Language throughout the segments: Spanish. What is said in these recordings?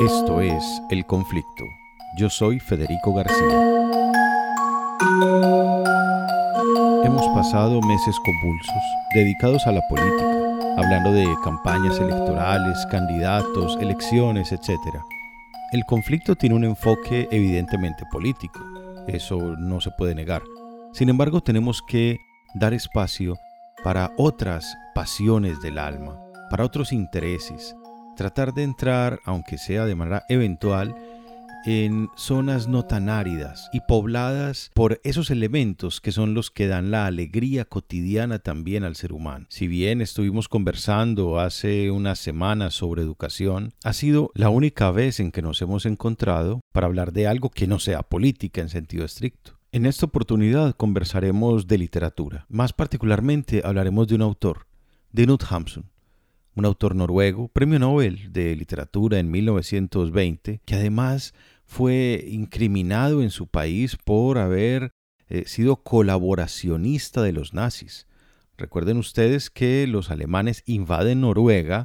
Esto es El Conflicto. Yo soy Federico García. Hemos pasado meses convulsos, dedicados a la política, hablando de campañas electorales, candidatos, elecciones, etc. El conflicto tiene un enfoque evidentemente político, eso no se puede negar. Sin embargo, tenemos que dar espacio para otras pasiones del alma, para otros intereses, tratar de entrar, aunque sea de manera eventual, en zonas no tan áridas y pobladas por esos elementos que son los que dan la alegría cotidiana también al ser humano. Si bien estuvimos conversando hace unas semanas sobre educación, ha sido la única vez en que nos hemos encontrado para hablar de algo que no sea política en sentido estricto. En esta oportunidad conversaremos de literatura. Más particularmente hablaremos de un autor, de Knut Hamsun, un autor noruego, premio Nobel de literatura en 1920, que además fue incriminado en su país por haber eh, sido colaboracionista de los nazis. Recuerden ustedes que los alemanes invaden Noruega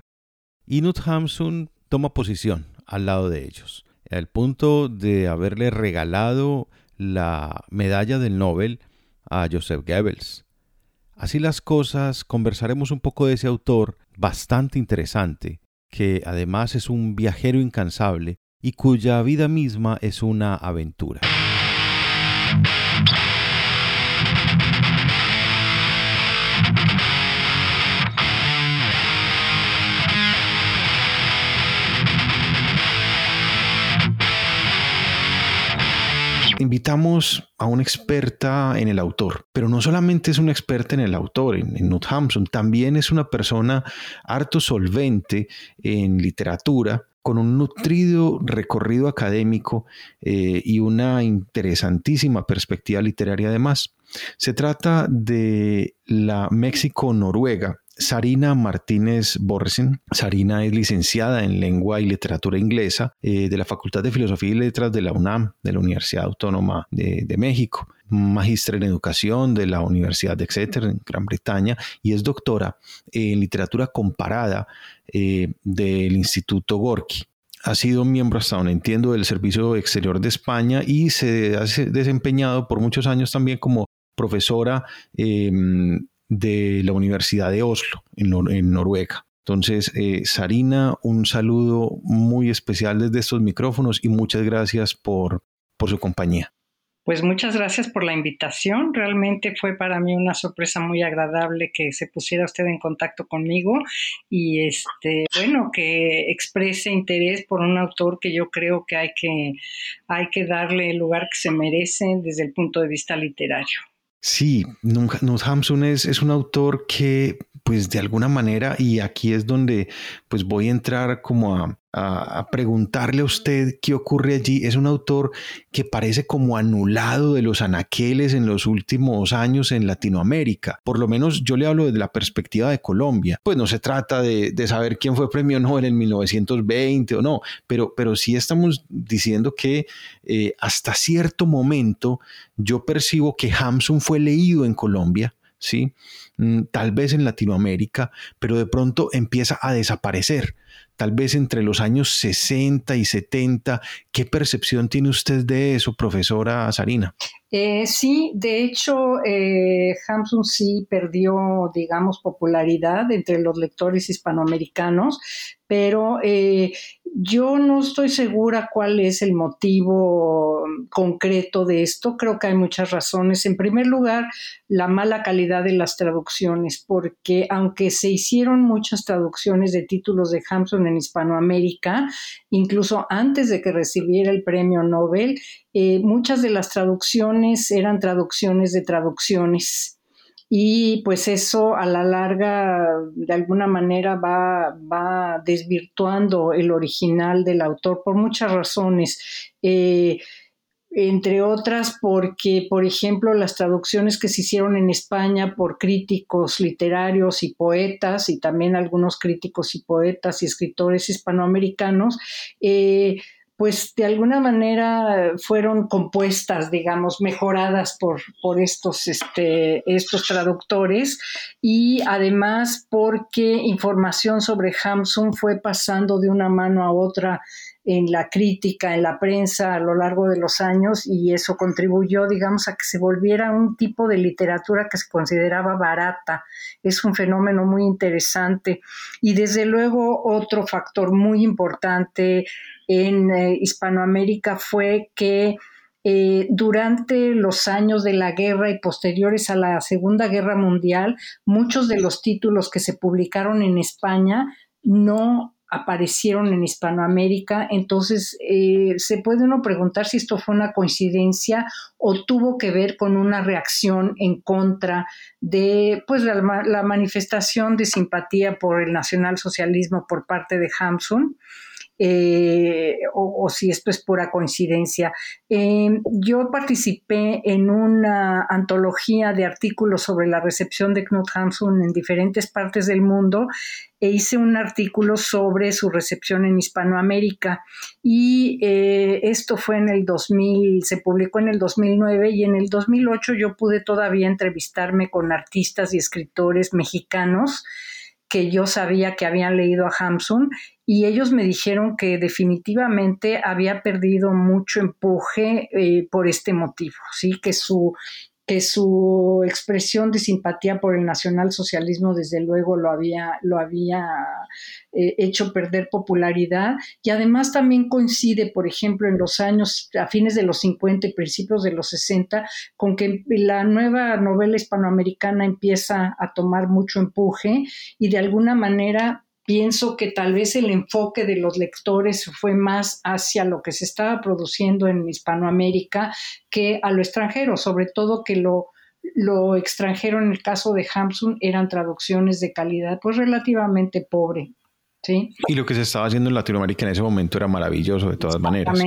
y Knut Hamsun toma posición al lado de ellos, al punto de haberle regalado la medalla del Nobel a Joseph Goebbels. Así las cosas, conversaremos un poco de ese autor bastante interesante, que además es un viajero incansable y cuya vida misma es una aventura. Invitamos a una experta en el autor, pero no solamente es una experta en el autor, en, en Hampson, también es una persona harto solvente en literatura, con un nutrido recorrido académico eh, y una interesantísima perspectiva literaria además. Se trata de la México-Noruega, Sarina Martínez Borresen. Sarina es licenciada en Lengua y Literatura Inglesa eh, de la Facultad de Filosofía y Letras de la UNAM, de la Universidad Autónoma de, México, magistra en Educación de la Universidad de Exeter, en Gran Bretaña, y es doctora en Literatura Comparada eh, del Instituto Gorky ha sido miembro hasta donde entiendo del Servicio Exterior de España y se ha desempeñado por muchos años también como profesora em, de la Universidad de Oslo, en, Noruega. Entonces, eh, Sarina, un saludo muy especial desde estos micrófonos y muchas gracias por, por su compañía. Pues muchas gracias por la invitación. Realmente fue para mí una sorpresa muy agradable que se pusiera usted en contacto conmigo y este, bueno, que exprese interés por un autor que yo creo que hay que, hay que darle el lugar que se merece desde el punto de vista literario. Sí, Knut Hamsun es, es un autor que pues de alguna manera, y aquí es donde pues voy a entrar como a, a, preguntarle a usted qué ocurre allí. Es un autor que parece como anulado de los anaqueles en los últimos años en Latinoamérica. Por lo menos yo le hablo desde la perspectiva de Colombia. Pues no se trata de, saber quién fue premio Nobel en 1920 o no, pero, pero sí estamos diciendo que eh, hasta cierto momento yo percibo que Hamsun fue leído en Colombia, ¿sí? Mm, tal vez en Latinoamérica, pero de pronto empieza a desaparecer tal vez entre los años 60 y 70. ¿Qué percepción tiene usted de eso, profesora Sarina? Eh, sí, de hecho, eh, sí perdió, digamos, popularidad entre los lectores hispanoamericanos, pero eh, yo no estoy segura cuál es el motivo concreto de esto. Creo que hay muchas razones. En primer lugar, la mala calidad de las traducciones, porque aunque se hicieron muchas traducciones de títulos de Hamsun en Hispanoamérica, incluso antes de que recibiera el premio Nobel, eh, muchas de las traducciones eran traducciones de traducciones. Y pues eso a la larga de alguna manera va, va desvirtuando el original del autor por muchas razones. Eh, entre otras porque, por ejemplo, las traducciones que se hicieron en España por críticos literarios y poetas, y también algunos críticos y poetas y escritores hispanoamericanos, eh, pues de alguna manera fueron compuestas, digamos, mejoradas por, por estos, este, estos traductores y además porque información sobre Hamsun fue pasando de una mano a otra en la crítica, en la prensa a lo largo de los años y eso contribuyó, digamos, a que se volviera un tipo de literatura que se consideraba barata. Es un fenómeno muy interesante y desde luego otro factor muy importante en eh, Hispanoamérica fue que eh, durante los años de la guerra y posteriores a la Segunda Guerra Mundial, muchos de los títulos que se publicaron en España no aparecieron en Hispanoamérica. Entonces, eh, se puede uno preguntar si esto fue una coincidencia o tuvo que ver con una reacción en contra de pues, la, manifestación de simpatía por el nacionalsocialismo por parte de Hamsun. Eh, o, si esto es pura coincidencia. Eh, yo participé en una antología de artículos sobre la recepción de Knut Hamsun en diferentes partes del mundo e hice un artículo sobre su recepción en Hispanoamérica y eh, esto fue en el 2000, se publicó en el 2009 y en el 2008 yo pude todavía entrevistarme con artistas y escritores mexicanos que yo sabía que habían leído a Hamsun y ellos me dijeron que definitivamente había perdido mucho empuje eh, por este motivo, sí, que su que su expresión de simpatía por el nacionalsocialismo desde luego lo había, lo había eh, hecho perder popularidad. Y además también coincide, por ejemplo, en los años, a fines de los 50 y principios de los 60, con que la nueva novela hispanoamericana empieza a tomar mucho empuje y de alguna manera pienso que tal vez el enfoque de los lectores fue más hacia lo que se estaba produciendo en Hispanoamérica que a lo extranjero, sobre todo que lo, lo extranjero en el caso de Hamsun eran traducciones de calidad pues relativamente pobre. Y lo que se estaba haciendo en Latinoamérica en ese momento era maravilloso de todas maneras.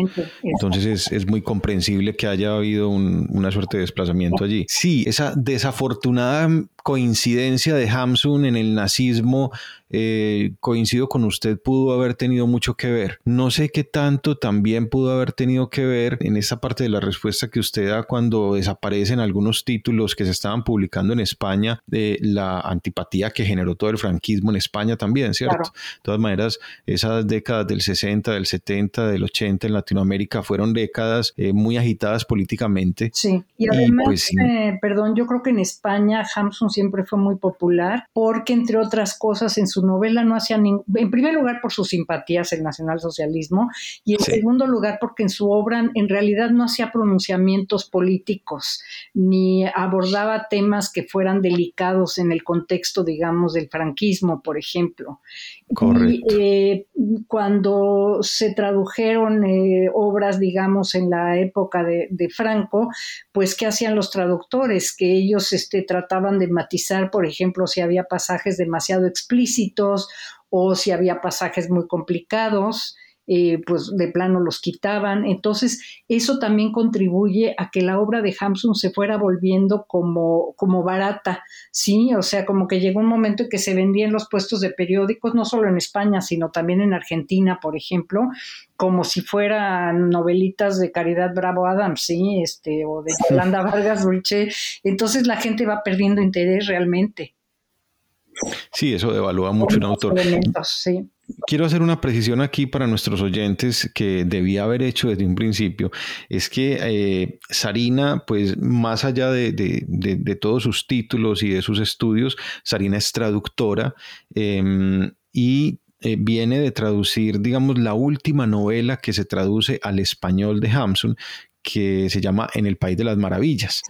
Entonces es, es, muy comprensible que haya habido una suerte de desplazamiento allí. Sí, esa desafortunada coincidencia de Hamsun en el nazismo, eh, coincido con usted, pudo haber tenido mucho que ver. No sé qué tanto también pudo haber tenido que ver en esa parte de la respuesta que usted da cuando desaparecen algunos títulos que se estaban publicando en España de la antipatía que generó todo el franquismo en España también, ¿cierto? De todas maneras, esas décadas del 60, del 70, del 80 en Latinoamérica fueron décadas eh, muy agitadas políticamente. Sí, y además, pues eh, perdón, yo creo que en España Hamsun siempre fue muy popular porque, entre otras cosas, en su novela no hacía ningún, en primer lugar por sus simpatías el nacionalsocialismo y en segundo lugar porque en su obra en realidad no hacía pronunciamientos políticos ni abordaba temas que fueran delicados en el contexto, digamos, del franquismo, por ejemplo. Correcto. Y, eh, cuando se tradujeron eh, obras, digamos, en la época de, de, Franco, pues, ¿qué hacían los traductores? Que ellos este, trataban de matizar, por ejemplo, si había pasajes demasiado explícitos o si había pasajes muy complicados. Eh, pues de plano los quitaban. Entonces, eso también contribuye a que la obra de Hamsun se fuera volviendo como, como barata, ¿sí? O sea, como que llegó un momento en que se vendía en los puestos de periódicos, no solo en España, sino también en Argentina, por ejemplo, como si fueran novelitas de Caridad Bravo Adams, ¿sí? Este, o de Yolanda Vargas Dulce. Entonces la gente va perdiendo interés realmente. Sí, eso devalúa mucho un autor. sí. Quiero hacer una precisión aquí para nuestros oyentes que debía haber hecho desde un principio. Es que eh, Sarina, pues más allá de, todos sus títulos y de sus estudios, Sarina es traductora em, y eh, viene de traducir, digamos, la última novela que se traduce al español de Hamsun, que se llama En el País de las Maravillas,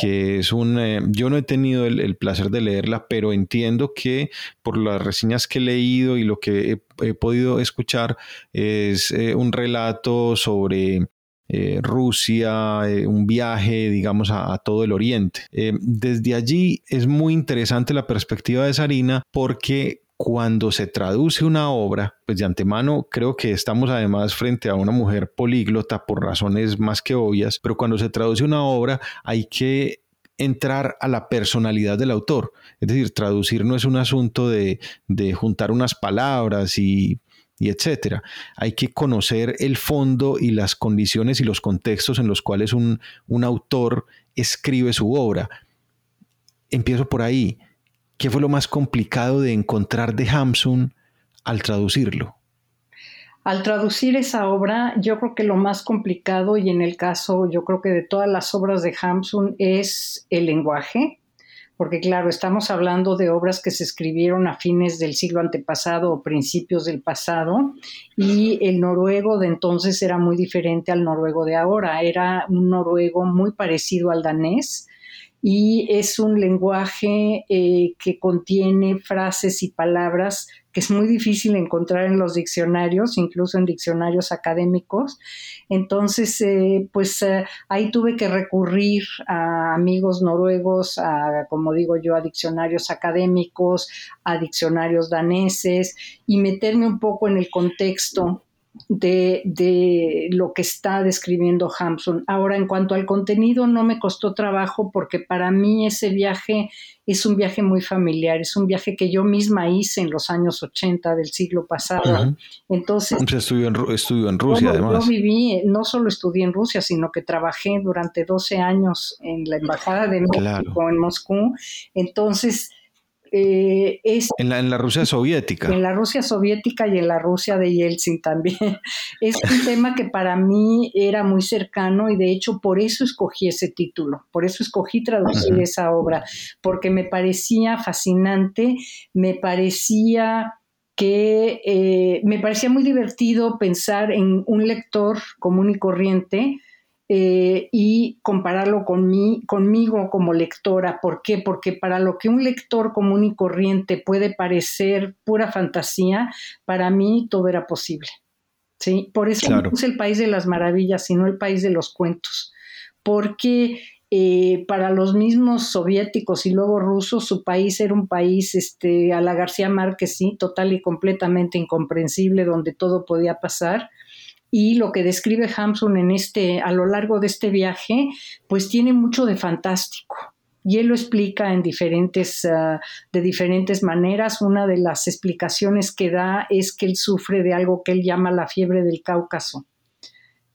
que es un, eh, yo no he tenido el, placer de leerla, pero entiendo que por las reseñas que he leído y lo que he, podido escuchar es eh, un relato sobre eh, Rusia, un viaje, digamos, a, a todo el Oriente. desde allí es muy interesante la perspectiva de Sarina porque cuando se traduce una obra, pues de antemano creo que estamos además frente a una mujer políglota por razones más que obvias, pero cuando se traduce una obra hay que entrar a la personalidad del autor. Es decir, traducir no es un asunto de, juntar unas palabras y, y etcétera. Hay que conocer el fondo y las condiciones y los contextos en los cuales un, un autor escribe su obra. Empiezo por ahí ¿Qué fue lo más complicado de encontrar de Hamsun al traducirlo? Al traducir esa obra, yo creo que lo más complicado y en el caso, yo creo que de todas las obras de Hamsun es el lenguaje, porque claro, estamos hablando de obras que se escribieron a fines del siglo antepasado o principios del pasado, y el noruego de entonces era muy diferente al noruego de ahora, era un noruego muy parecido al danés, y es un lenguaje eh, que contiene frases y palabras que es muy difícil encontrar en los diccionarios, incluso en diccionarios académicos. Entonces, eh, pues eh, ahí tuve que recurrir a amigos noruegos, a, como digo yo, a diccionarios académicos, a diccionarios daneses y meterme un poco en el contexto de, lo que está describiendo Hampson. Ahora, en cuanto al contenido, no me costó trabajo porque para mí ese viaje es un viaje muy familiar, es un viaje que yo misma hice en los años 80 del siglo pasado. Entonces, estudió en, en Rusia, además. Yo viví, no solo estudié en Rusia, sino que trabajé durante 12 años en la Embajada de México en Moscú. Entonces, eh, en, la, Rusia soviética. En la Rusia soviética y en la Rusia de Yeltsin también. Es un tema que para mí era muy cercano y de hecho por eso escogí ese título, por eso escogí traducir esa obra, porque me parecía fascinante, me parecía que eh, me parecía muy divertido pensar en un lector común y corriente eh, y compararlo con mí, conmigo como lectora. ¿Por qué? Porque para lo que un lector común y corriente puede parecer pura fantasía, para mí todo era posible. ¿sí? Por eso no es el país de las maravillas, sino el país de los cuentos. Porque eh, para los mismos soviéticos y luego rusos, su país era un país, este, a la García Márquez, sí, total y completamente incomprensible, donde todo podía pasar y lo que describe Hampson en este, a lo largo de este viaje, pues tiene mucho de fantástico. Y él lo explica en diferentes, ah, de diferentes maneras. Una de las explicaciones que da es que él sufre de algo que él llama la fiebre del Cáucaso.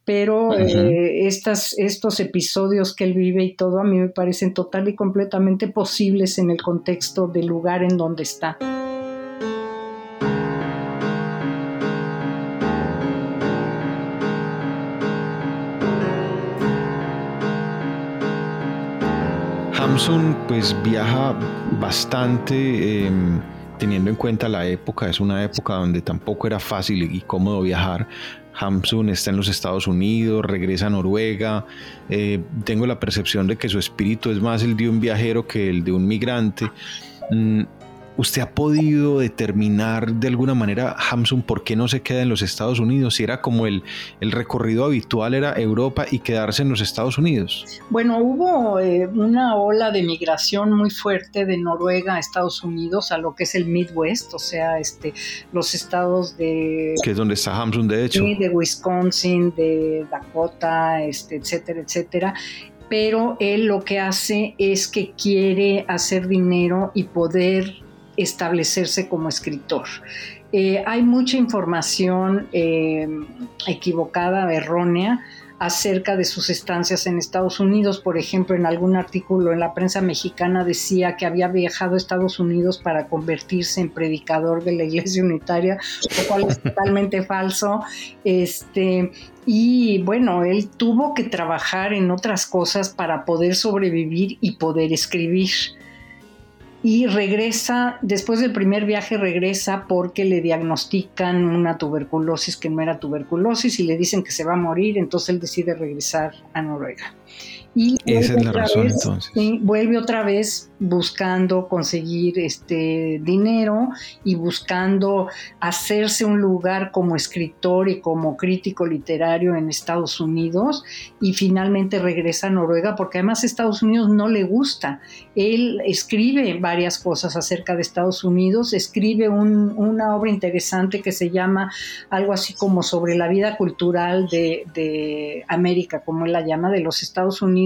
Pero eh, estas, estos episodios que él vive y todo a mí me parecen total y completamente posibles en el contexto del lugar en donde está. Samsung pues viaja bastante em, teniendo en cuenta la época, es una época donde tampoco era fácil y cómodo viajar. Hamsun está en los Estados Unidos, regresa a Noruega. Eh, tengo la percepción de que su espíritu es más el de un viajero que el de un migrante. Mm, ¿Usted ha podido determinar de alguna manera, Hamsun, por qué no se queda en los Estados Unidos? Si era como el, el recorrido habitual era Europa y quedarse en los Estados Unidos. Bueno, hubo eh, una ola de migración muy fuerte de Noruega a Estados Unidos, a lo que es el Midwest, o sea, este, los estados de... Que es donde está Hamsun, de hecho. de Wisconsin, de Dakota, este, etcétera, etcétera pero él lo que hace es que quiere hacer dinero y poder establecerse como escritor. Eh, hay mucha información eh, equivocada, errónea, acerca de sus estancias en Estados Unidos. Por ejemplo, en algún artículo en la prensa mexicana decía que había viajado a Estados Unidos para convertirse en predicador de la Iglesia Unitaria, lo cual es totalmente falso. Este, y bueno, él tuvo que trabajar en otras cosas para poder sobrevivir y poder escribir y regresa, después del primer viaje regresa porque le diagnostican una tuberculosis que no era tuberculosis y le dicen que se va a morir, entonces él decide regresar a Noruega. Y Esa es la razón entonces. vuelve otra vez buscando conseguir este dinero y buscando hacerse un lugar como escritor y como crítico literario en Estados Unidos y finalmente regresa a Noruega porque además Estados Unidos no le gusta. Él escribe varias cosas acerca de Estados Unidos, escribe una obra interesante que se llama algo así como sobre la vida cultural de, de América, como él la llama, de los Estados Unidos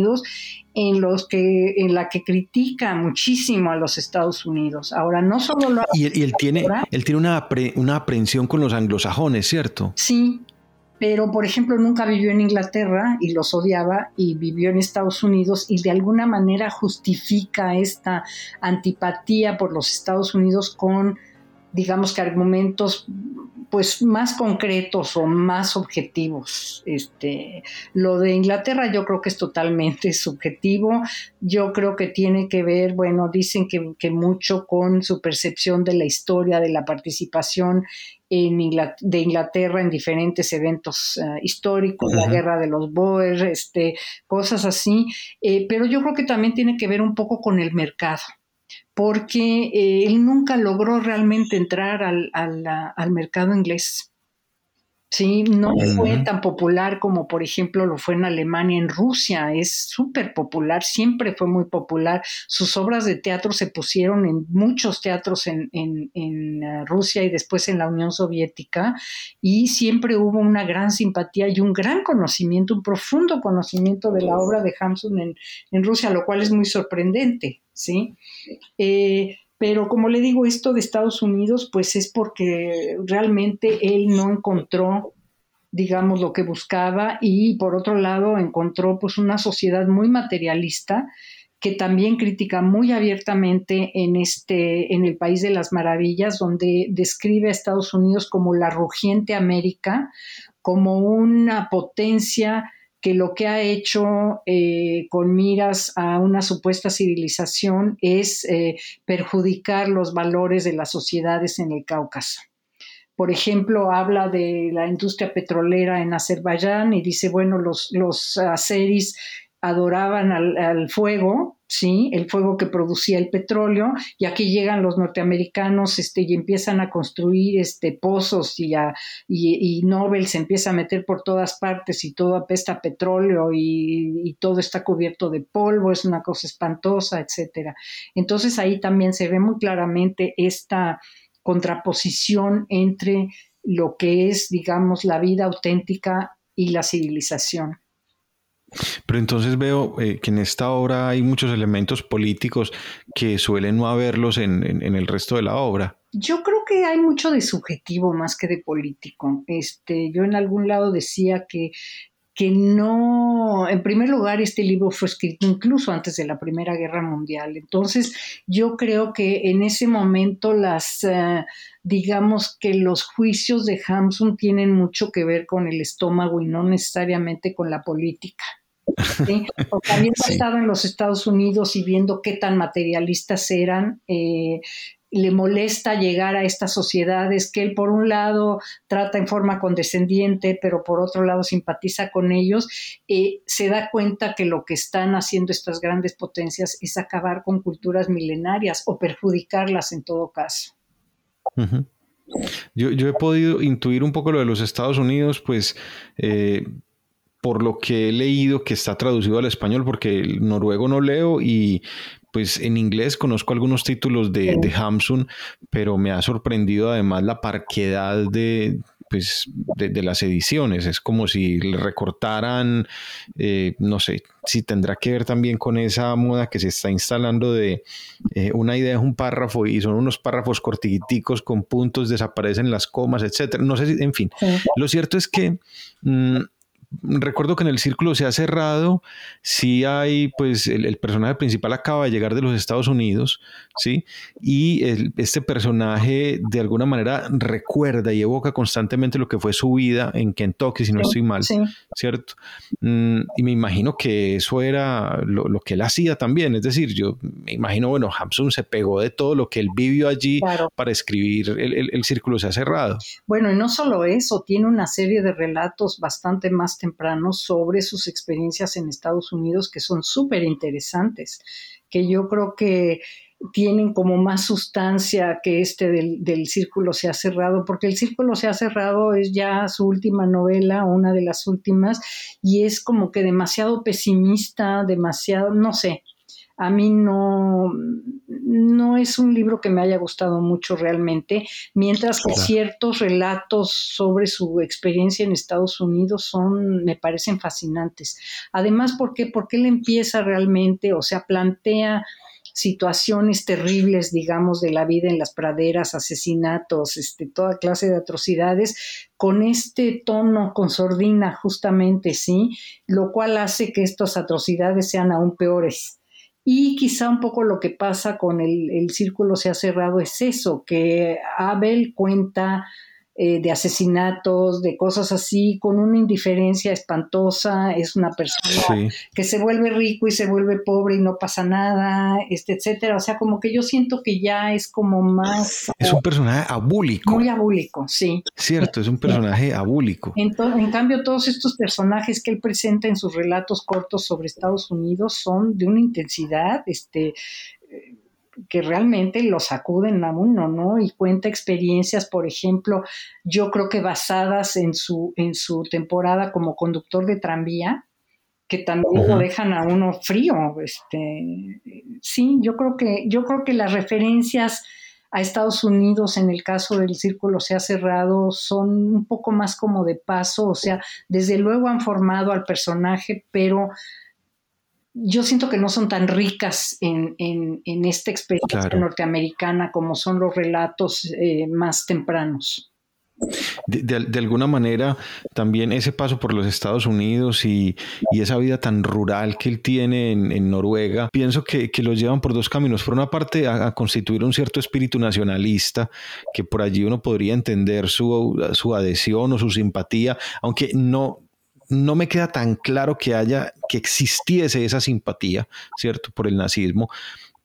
en los que en la que critica muchísimo a los Estados Unidos. Ahora no solo lo y, y él tiene él tiene una, una aprehensión con los anglosajones, ¿cierto? Sí, pero por ejemplo nunca vivió en Inglaterra y los odiaba y vivió en Estados Unidos y de alguna manera justifica esta antipatía por los Estados Unidos con digamos que argumentos pues más concretos o más objetivos. Este, lo de Inglaterra yo creo que es totalmente subjetivo. Yo creo que tiene que ver, bueno, dicen que, que mucho con su percepción de la historia, de la participación en de Inglaterra en diferentes eventos eh, históricos, la guerra de los Boers, este, cosas así. Eh, pero yo creo que también tiene que ver un poco con el mercado porque eh, él nunca logró realmente entrar al, al, mercado inglés. Sí, no fue tan popular como por ejemplo lo fue en Alemania, en Rusia, es súper popular, siempre fue muy popular. Sus obras de teatro se pusieron en muchos teatros en, en, en uh, Rusia y después en la Unión Soviética y siempre hubo una gran simpatía y un gran conocimiento, un profundo conocimiento de la obra de Hamsun en, en Rusia, lo cual es muy sorprendente. ¿Sí? Eh, pero como le digo, esto de Estados Unidos, pues es porque realmente él no encontró, digamos, lo que buscaba y por otro lado encontró pues una sociedad muy materialista que también critica muy abiertamente en este en el país de las maravillas donde describe a Estados Unidos como la rugiente América, como una potencia que lo que ha hecho eh, con miras a una supuesta civilización es eh, perjudicar los valores de las sociedades en el Cáucaso. Por ejemplo, habla de la industria petrolera en Azerbaiyán y dice, bueno, los, los azeris adoraban al, fuego, ¿sí? El fuego que producía el petróleo, y aquí llegan los norteamericanos este, y empiezan a construir este, pozos y, y, Nobel se empieza a meter por todas partes y todo apesta petróleo y, y, todo está cubierto de polvo, es una cosa espantosa, etcétera. Entonces ahí también se ve muy claramente esta contraposición entre lo que es, digamos, la vida auténtica y la civilización. Pero entonces veo eh, que en esta obra hay muchos elementos políticos que suelen no haberlos en, el resto de la obra. Yo creo que hay mucho de subjetivo más que de político. Este, yo en algún lado decía que que no, en primer lugar, este libro fue escrito incluso antes de la Primera Guerra Mundial. Entonces, yo creo que en ese momento las, eh, digamos que los juicios de Hamsun tienen mucho que ver con el estómago y no necesariamente con la política. ¿sí? Porque habiendo estado en los Estados Unidos y viendo qué tan materialistas eran, eh, le molesta llegar a estas sociedades que él por un lado trata en forma condescendiente, pero por otro lado simpatiza con ellos, eh, se da cuenta que lo que están haciendo estas grandes potencias es acabar con culturas milenarias o perjudicarlas en todo caso. yo, he podido intuir un poco lo de los Estados Unidos, pues eh, por lo que he leído que está traducido al español, porque el noruego no leo y pues en inglés conozco algunos títulos de, de Hamsun, pero me ha sorprendido además la parquedad de, pues, de, las ediciones. Es como si le recortaran, eh, no sé, si tendrá que ver también con esa moda que se está instalando de eh, una idea es un párrafo y son unos párrafos cortiticos con puntos, desaparecen las comas, etcétera. No sé si, en fin. Lo cierto es que mm, recuerdo que en el círculo se ha cerrado, sí hay, pues el, personaje principal acaba de llegar de los Estados Unidos, ¿sí? Y este personaje de alguna manera recuerda y evoca constantemente lo que fue su vida en Kentucky, si no estoy mal, ¿cierto? Mm, y me imagino que eso era lo, que él hacía también, es decir, yo me imagino, bueno, Hamsun se pegó de todo lo que él vivió allí para escribir el, el círculo se ha cerrado. Bueno, y no solo eso, tiene una serie de relatos bastante más temprano sobre sus experiencias en Estados Unidos que son súper interesantes, que yo creo que tienen como más sustancia que este del, del, Círculo se ha cerrado, porque el Círculo se ha cerrado es ya su última novela, una de las últimas, y es como que demasiado pesimista, demasiado, no sé, a mí no, no es un libro que me haya gustado mucho realmente, mientras que ciertos relatos sobre su experiencia en Estados Unidos son, me parecen fascinantes. Además, ¿por qué? Porque él empieza realmente, o sea, plantea situaciones terribles, digamos, de la vida en las praderas, asesinatos, este, toda clase de atrocidades, con este tono, con sordina, justamente, sí, lo cual hace que estas atrocidades sean aún peores Y quizá un poco lo que pasa con el, el círculo se ha cerrado es eso, que Abel cuenta eh, de asesinatos, de cosas así, con una indiferencia espantosa, es una persona que se vuelve rico y se vuelve pobre y no pasa nada, este, etcétera. O sea, como que yo siento que ya es como más... Es un personaje abúlico. Muy abúlico, sí. Cierto, es un personaje abúlico. En, en cambio, todos estos personajes que él presenta en sus relatos cortos sobre Estados Unidos son de una intensidad, este que realmente lo sacuden a uno, ¿no? Y cuenta experiencias, por ejemplo, yo creo que basadas en su, en su temporada como conductor de tranvía, que también lo dejan a uno frío. Este, sí, yo creo que, yo creo que las referencias a Estados Unidos en el caso del círculo se ha cerrado son un poco más como de paso, o sea, desde luego han formado al personaje, pero yo siento que no son tan ricas en, esta experiencia norteamericana como son los relatos eh, más tempranos. De, alguna manera, también ese paso por los Estados Unidos y, esa vida tan rural que él tiene en, Noruega, pienso que, que, los llevan por dos caminos. Por una parte, a, constituir un cierto espíritu nacionalista, que por allí uno podría entender su, su adhesión o su simpatía, aunque no, no me queda tan claro que haya, que existiese esa simpatía, ¿cierto?, por el nazismo,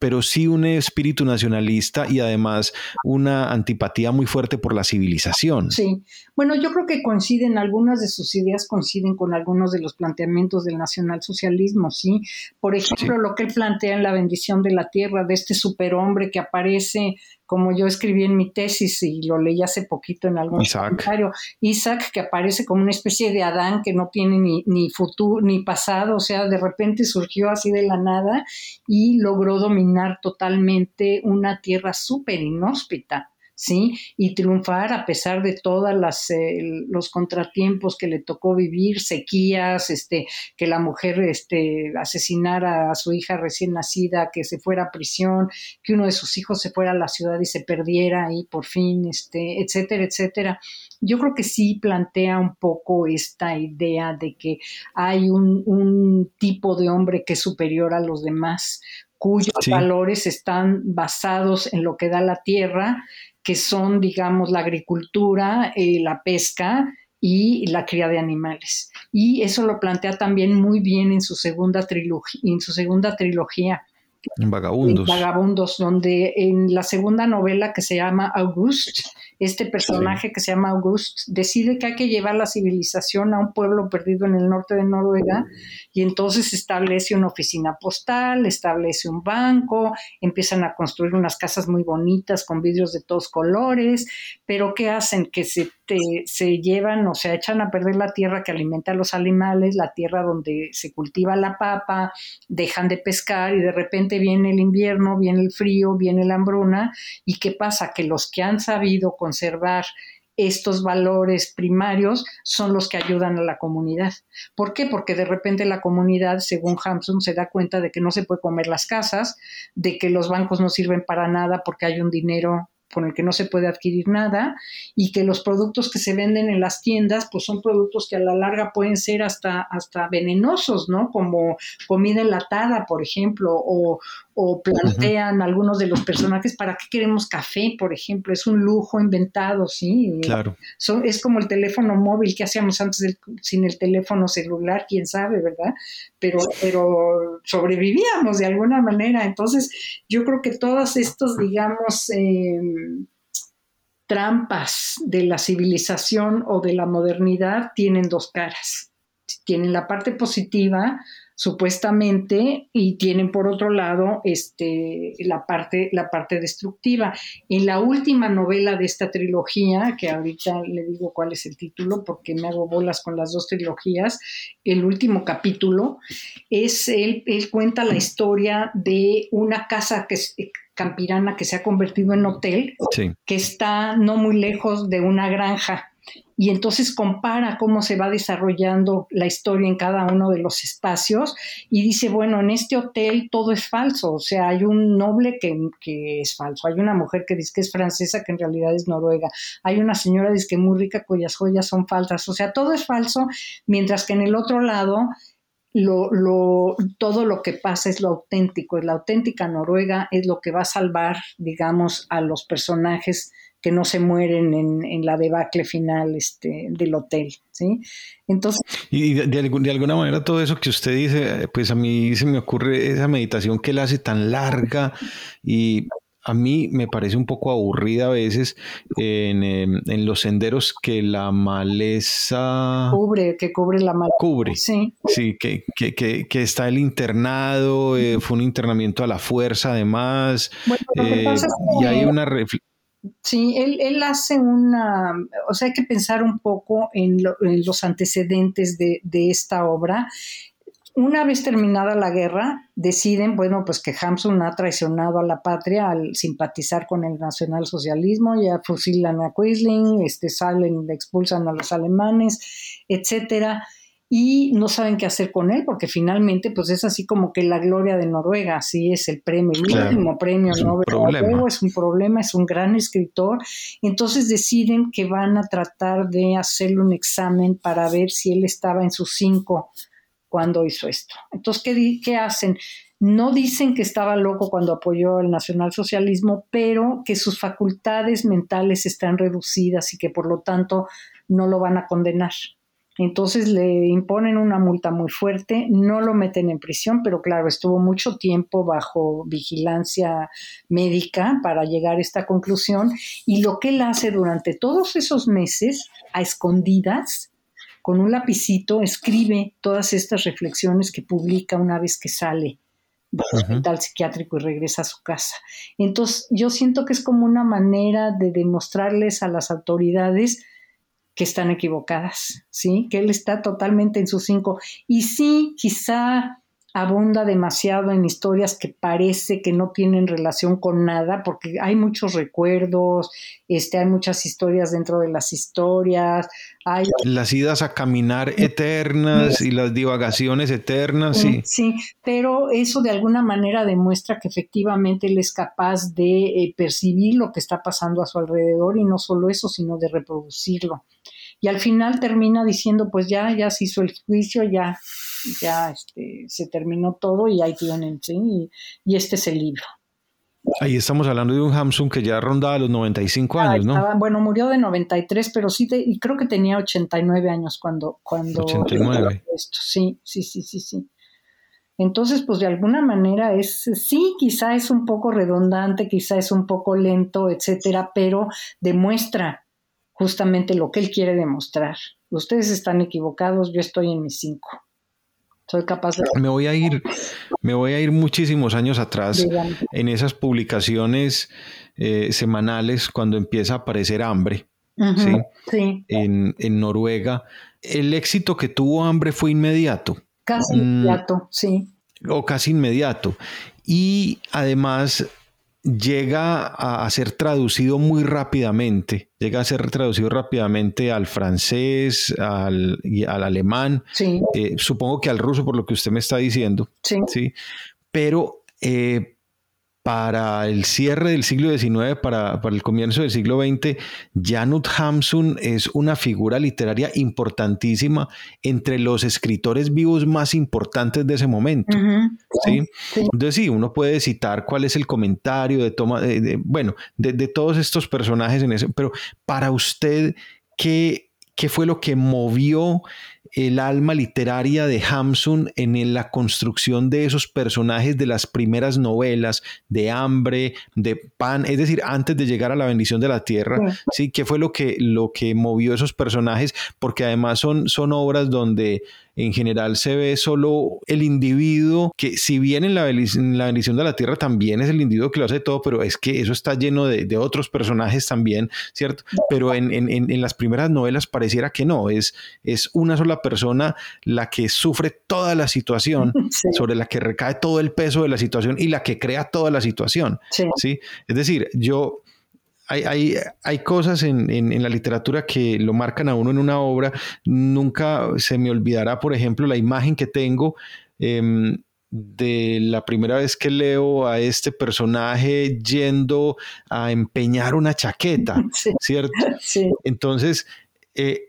pero sí un espíritu nacionalista y además una antipatía muy fuerte por la civilización. Sí, bueno, yo creo que coinciden, algunas de sus ideas coinciden con algunos de los planteamientos del nacionalsocialismo, ¿sí? Por ejemplo, lo que él plantea en La bendición de la tierra, de este superhombre que aparece como yo escribí en mi tesis y lo leí hace poquito en algún comentario, Isaac que aparece como una especie de Adán que no tiene ni, ni futuro ni pasado, o sea, de repente surgió así de la nada y logró dominar totalmente una tierra súper inhóspita. ¿Sí? Y triunfar a pesar de todos eh, los contratiempos que le tocó vivir, sequías, este, que la mujer este, asesinara a su hija recién nacida, que se fuera a prisión, que uno de sus hijos se fuera a la ciudad y se perdiera y por fin, este, etcétera, etcétera. Yo creo que sí plantea un poco esta idea de que hay un, tipo de hombre que es superior a los demás, cuyos valores están basados en lo que da la tierra que son, digamos, la agricultura, eh, la pesca y la cría de animales. Y eso lo plantea también muy bien en su segunda trilogía, en su segunda trilogía en Vagabundos. Vagabundos, donde en la segunda novela que se llama August, este personaje que se llama August decide que hay que llevar la civilización a un pueblo perdido en el norte de Noruega y entonces establece una oficina postal, establece un banco, empiezan a construir unas casas muy bonitas con vidrios de todos colores, pero ¿qué hacen? Que se, se llevan o se echan a perder la tierra que alimenta a los animales, la tierra donde se cultiva la papa, dejan de pescar y de repente viene el invierno, viene el frío, viene la hambruna y ¿qué pasa? Que los que han sabido conservar estos valores primarios son los que ayudan a la comunidad. ¿Por qué? Porque de repente la comunidad, según Hampson, se da cuenta de que no se puede comer las casas, de que los bancos no sirven para nada porque hay un dinero con el que no se puede adquirir nada y que los productos que se venden en las tiendas pues son productos que a la larga pueden ser hasta, hasta venenosos, ¿no? Como comida enlatada, por ejemplo, o, o plantean algunos de los personajes, ¿para qué queremos café, por ejemplo? Es un lujo inventado, ¿sí? Claro. es como el teléfono móvil que hacíamos antes sin el teléfono celular, quién sabe, ¿verdad? Pero, pero sobrevivíamos de alguna manera. Entonces, yo creo que todos estos, digamos, em, trampas de la civilización o de la modernidad tienen dos caras. Tienen la parte positiva, supuestamente, y tienen por otro lado este, la, parte, la parte destructiva. En la última novela de esta trilogía, que ahorita le digo cuál es el título porque me hago bolas con las dos trilogías, el último capítulo es, él, él cuenta la historia de una casa que es, campirana que se ha convertido en hotel, que está no muy lejos de una granja y entonces compara cómo se va desarrollando la historia en cada uno de los espacios y dice, bueno, en este hotel todo es falso, o sea, hay un noble que, que es falso, hay una mujer que dice que es francesa que en realidad es noruega, hay una señora que dice que muy rica cuyas joyas son falsas, o sea, todo es falso, mientras que en el otro lado lo, lo, todo lo que pasa es lo auténtico, es la auténtica Noruega, es lo que va a salvar, digamos, a los personajes que no se mueren en, la debacle final este, del hotel, ¿sí? Entonces... Y de, de, alguna manera todo eso que usted dice, pues a mí se me ocurre esa meditación que él hace tan larga y a mí me parece un poco aburrida a veces en, em, los senderos que la maleza... Cubre, que cubre la maleza. Cubre. Sí. Sí, que, que, está el internado, eh, fue un internamiento a la fuerza además. Eh, y hay una Sí, él, él, hace una, o sea, hay que pensar un poco en, en los antecedentes de, de, esta obra. Una vez terminada la guerra, deciden, bueno, pues que Hamsun ha traicionado a la patria al simpatizar con el nacionalsocialismo, ya fusilan a Quisling, este, salen, expulsan a los alemanes, etcétera, y no saben qué hacer con él, porque finalmente, pues es así como que la gloria de Noruega, así es el premio, el último premio Nobel, es un problema, es un gran escritor, entonces deciden que van a tratar de hacerle un examen para ver si él estaba en sus cinco cuando hizo esto. Entonces, ¿qué, ¿qué, hacen? No dicen que estaba loco cuando apoyó el nacionalsocialismo, pero que sus facultades mentales están reducidas y que por lo tanto no lo van a condenar. Entonces le imponen una multa muy fuerte, no lo meten en prisión, pero claro, estuvo mucho tiempo bajo vigilancia médica para llegar a esta conclusión y lo que él hace durante todos esos meses a escondidas con un lapicito escribe todas estas reflexiones que publica una vez que sale del hospital psiquiátrico y regresa a su casa. Entonces, yo siento que es como una manera de demostrarles a las autoridades que están equivocadas, ¿sí? Que él está totalmente en sus cinco. Y sí, quizá abunda demasiado en historias que parece que no tienen relación con nada, porque hay muchos recuerdos, este, hay muchas historias dentro de las historias. Hay... Las idas a caminar eternas y las divagaciones eternas, sí. Sí, pero eso de alguna manera demuestra que efectivamente él es capaz de eh, percibir lo que está pasando a su alrededor y no solo eso, sino de reproducirlo. Y al final termina diciendo, pues ya, ya se hizo el juicio, ya ya este, se terminó todo y ahí tienen, ¿sí? Y, este es el libro. Ahí estamos hablando de un Hamsun que ya rondaba los 95 años, ¿no? bueno, murió de 93, pero sí, y creo que tenía 89 años cuando... cuando 89. Esto. Sí, sí, sí, sí, sí. Entonces, pues de alguna manera es, sí, quizá es un poco redundante, quizá es un poco lento, etcétera, pero demuestra justamente lo que él quiere demostrar. Ustedes están equivocados, yo estoy en mis cinco. Soy capaz de... Me voy a ir, me voy a ir muchísimos años atrás en esas publicaciones eh, semanales cuando empieza a aparecer hambre. ¿sí? En, Noruega. El éxito que tuvo hambre fue inmediato. Casi mm, inmediato, sí. O casi inmediato. Y además llega a, ser traducido muy rápidamente, llega a ser traducido rápidamente al francés, al, al alemán, eh, supongo que al ruso por lo que usted me está diciendo, sí. Pero eh, para el cierre del siglo XIX, para, el comienzo del siglo XX, Janut Hamsun es una figura literaria importantísima entre los escritores vivos más importantes de ese momento. ¿sí? Entonces sí, uno puede citar cuál es el comentario de toma, de, bueno, de, de, todos estos personajes en ese, pero para usted, ¿qué, qué fue lo que movió el alma literaria de Hamsun en la construcción de esos personajes de las primeras novelas de hambre, de pan, es decir, antes de llegar a la bendición de la tierra, sí, qué fue lo que lo que movió esos personajes, porque además son son obras donde en general se ve solo el individuo, que si bien en la, bendición de la tierra también es el individuo que lo hace todo, pero es que eso está lleno de, otros personajes también, ¿cierto? Pero en, las primeras novelas pareciera que no, es, es una sola persona la que sufre toda la situación, sobre la que recae todo el peso de la situación y la que crea toda la situación, ¿sí? Es decir, yo hay, hay, cosas en, la literatura que lo marcan a uno en una obra. Nunca se me olvidará, por ejemplo, la imagen que tengo em, de la primera vez que leo a este personaje yendo a empeñar una chaqueta, ¿cierto? Entonces, eh,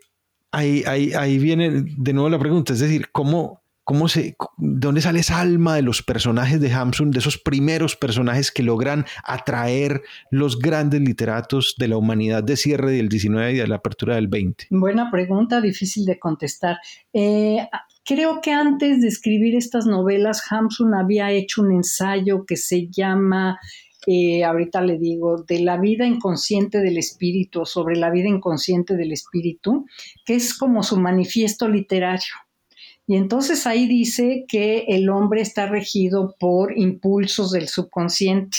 ahí, ahí, ahí viene de nuevo la pregunta, es decir, ¿cómo, cómo se, dónde sale esa alma de los personajes de Hamsun, de esos primeros personajes que logran atraer los grandes literatos de la humanidad de cierre del 19 y de la apertura del 20? Buena pregunta, difícil de contestar. Eh, creo que antes de escribir estas novelas, Hamsun había hecho un ensayo que se llama eh, ahorita le digo, de la vida inconsciente del espíritu, sobre la vida inconsciente del espíritu, que es como su manifiesto literario. Y entonces ahí dice que el hombre está regido por impulsos del subconsciente.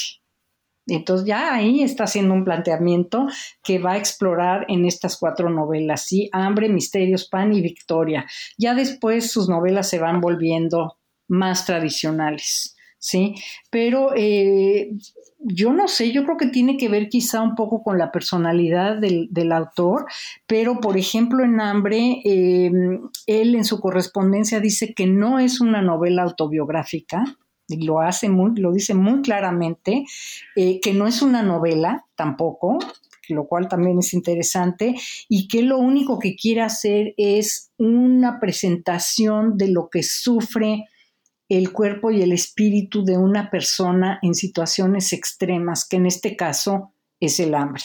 Entonces ya ahí está haciendo un planteamiento que va a explorar en estas cuatro novelas, ¿sí? Hambre, Misterios, Pan y Victoria. Ya después sus novelas se van volviendo más tradicionales, ¿sí? Pero eh, yo no sé, yo creo que tiene que ver quizá un poco con la personalidad del, autor, pero por ejemplo en Hambre, em, él en su correspondencia dice que no es una novela autobiográfica, y lo hace muy, lo dice muy claramente, eh, que no es una novela tampoco, lo cual también es interesante, y que lo único que quiere hacer es una presentación de lo que sufre el cuerpo y el espíritu de una persona en situaciones extremas, que en este caso es el hambre.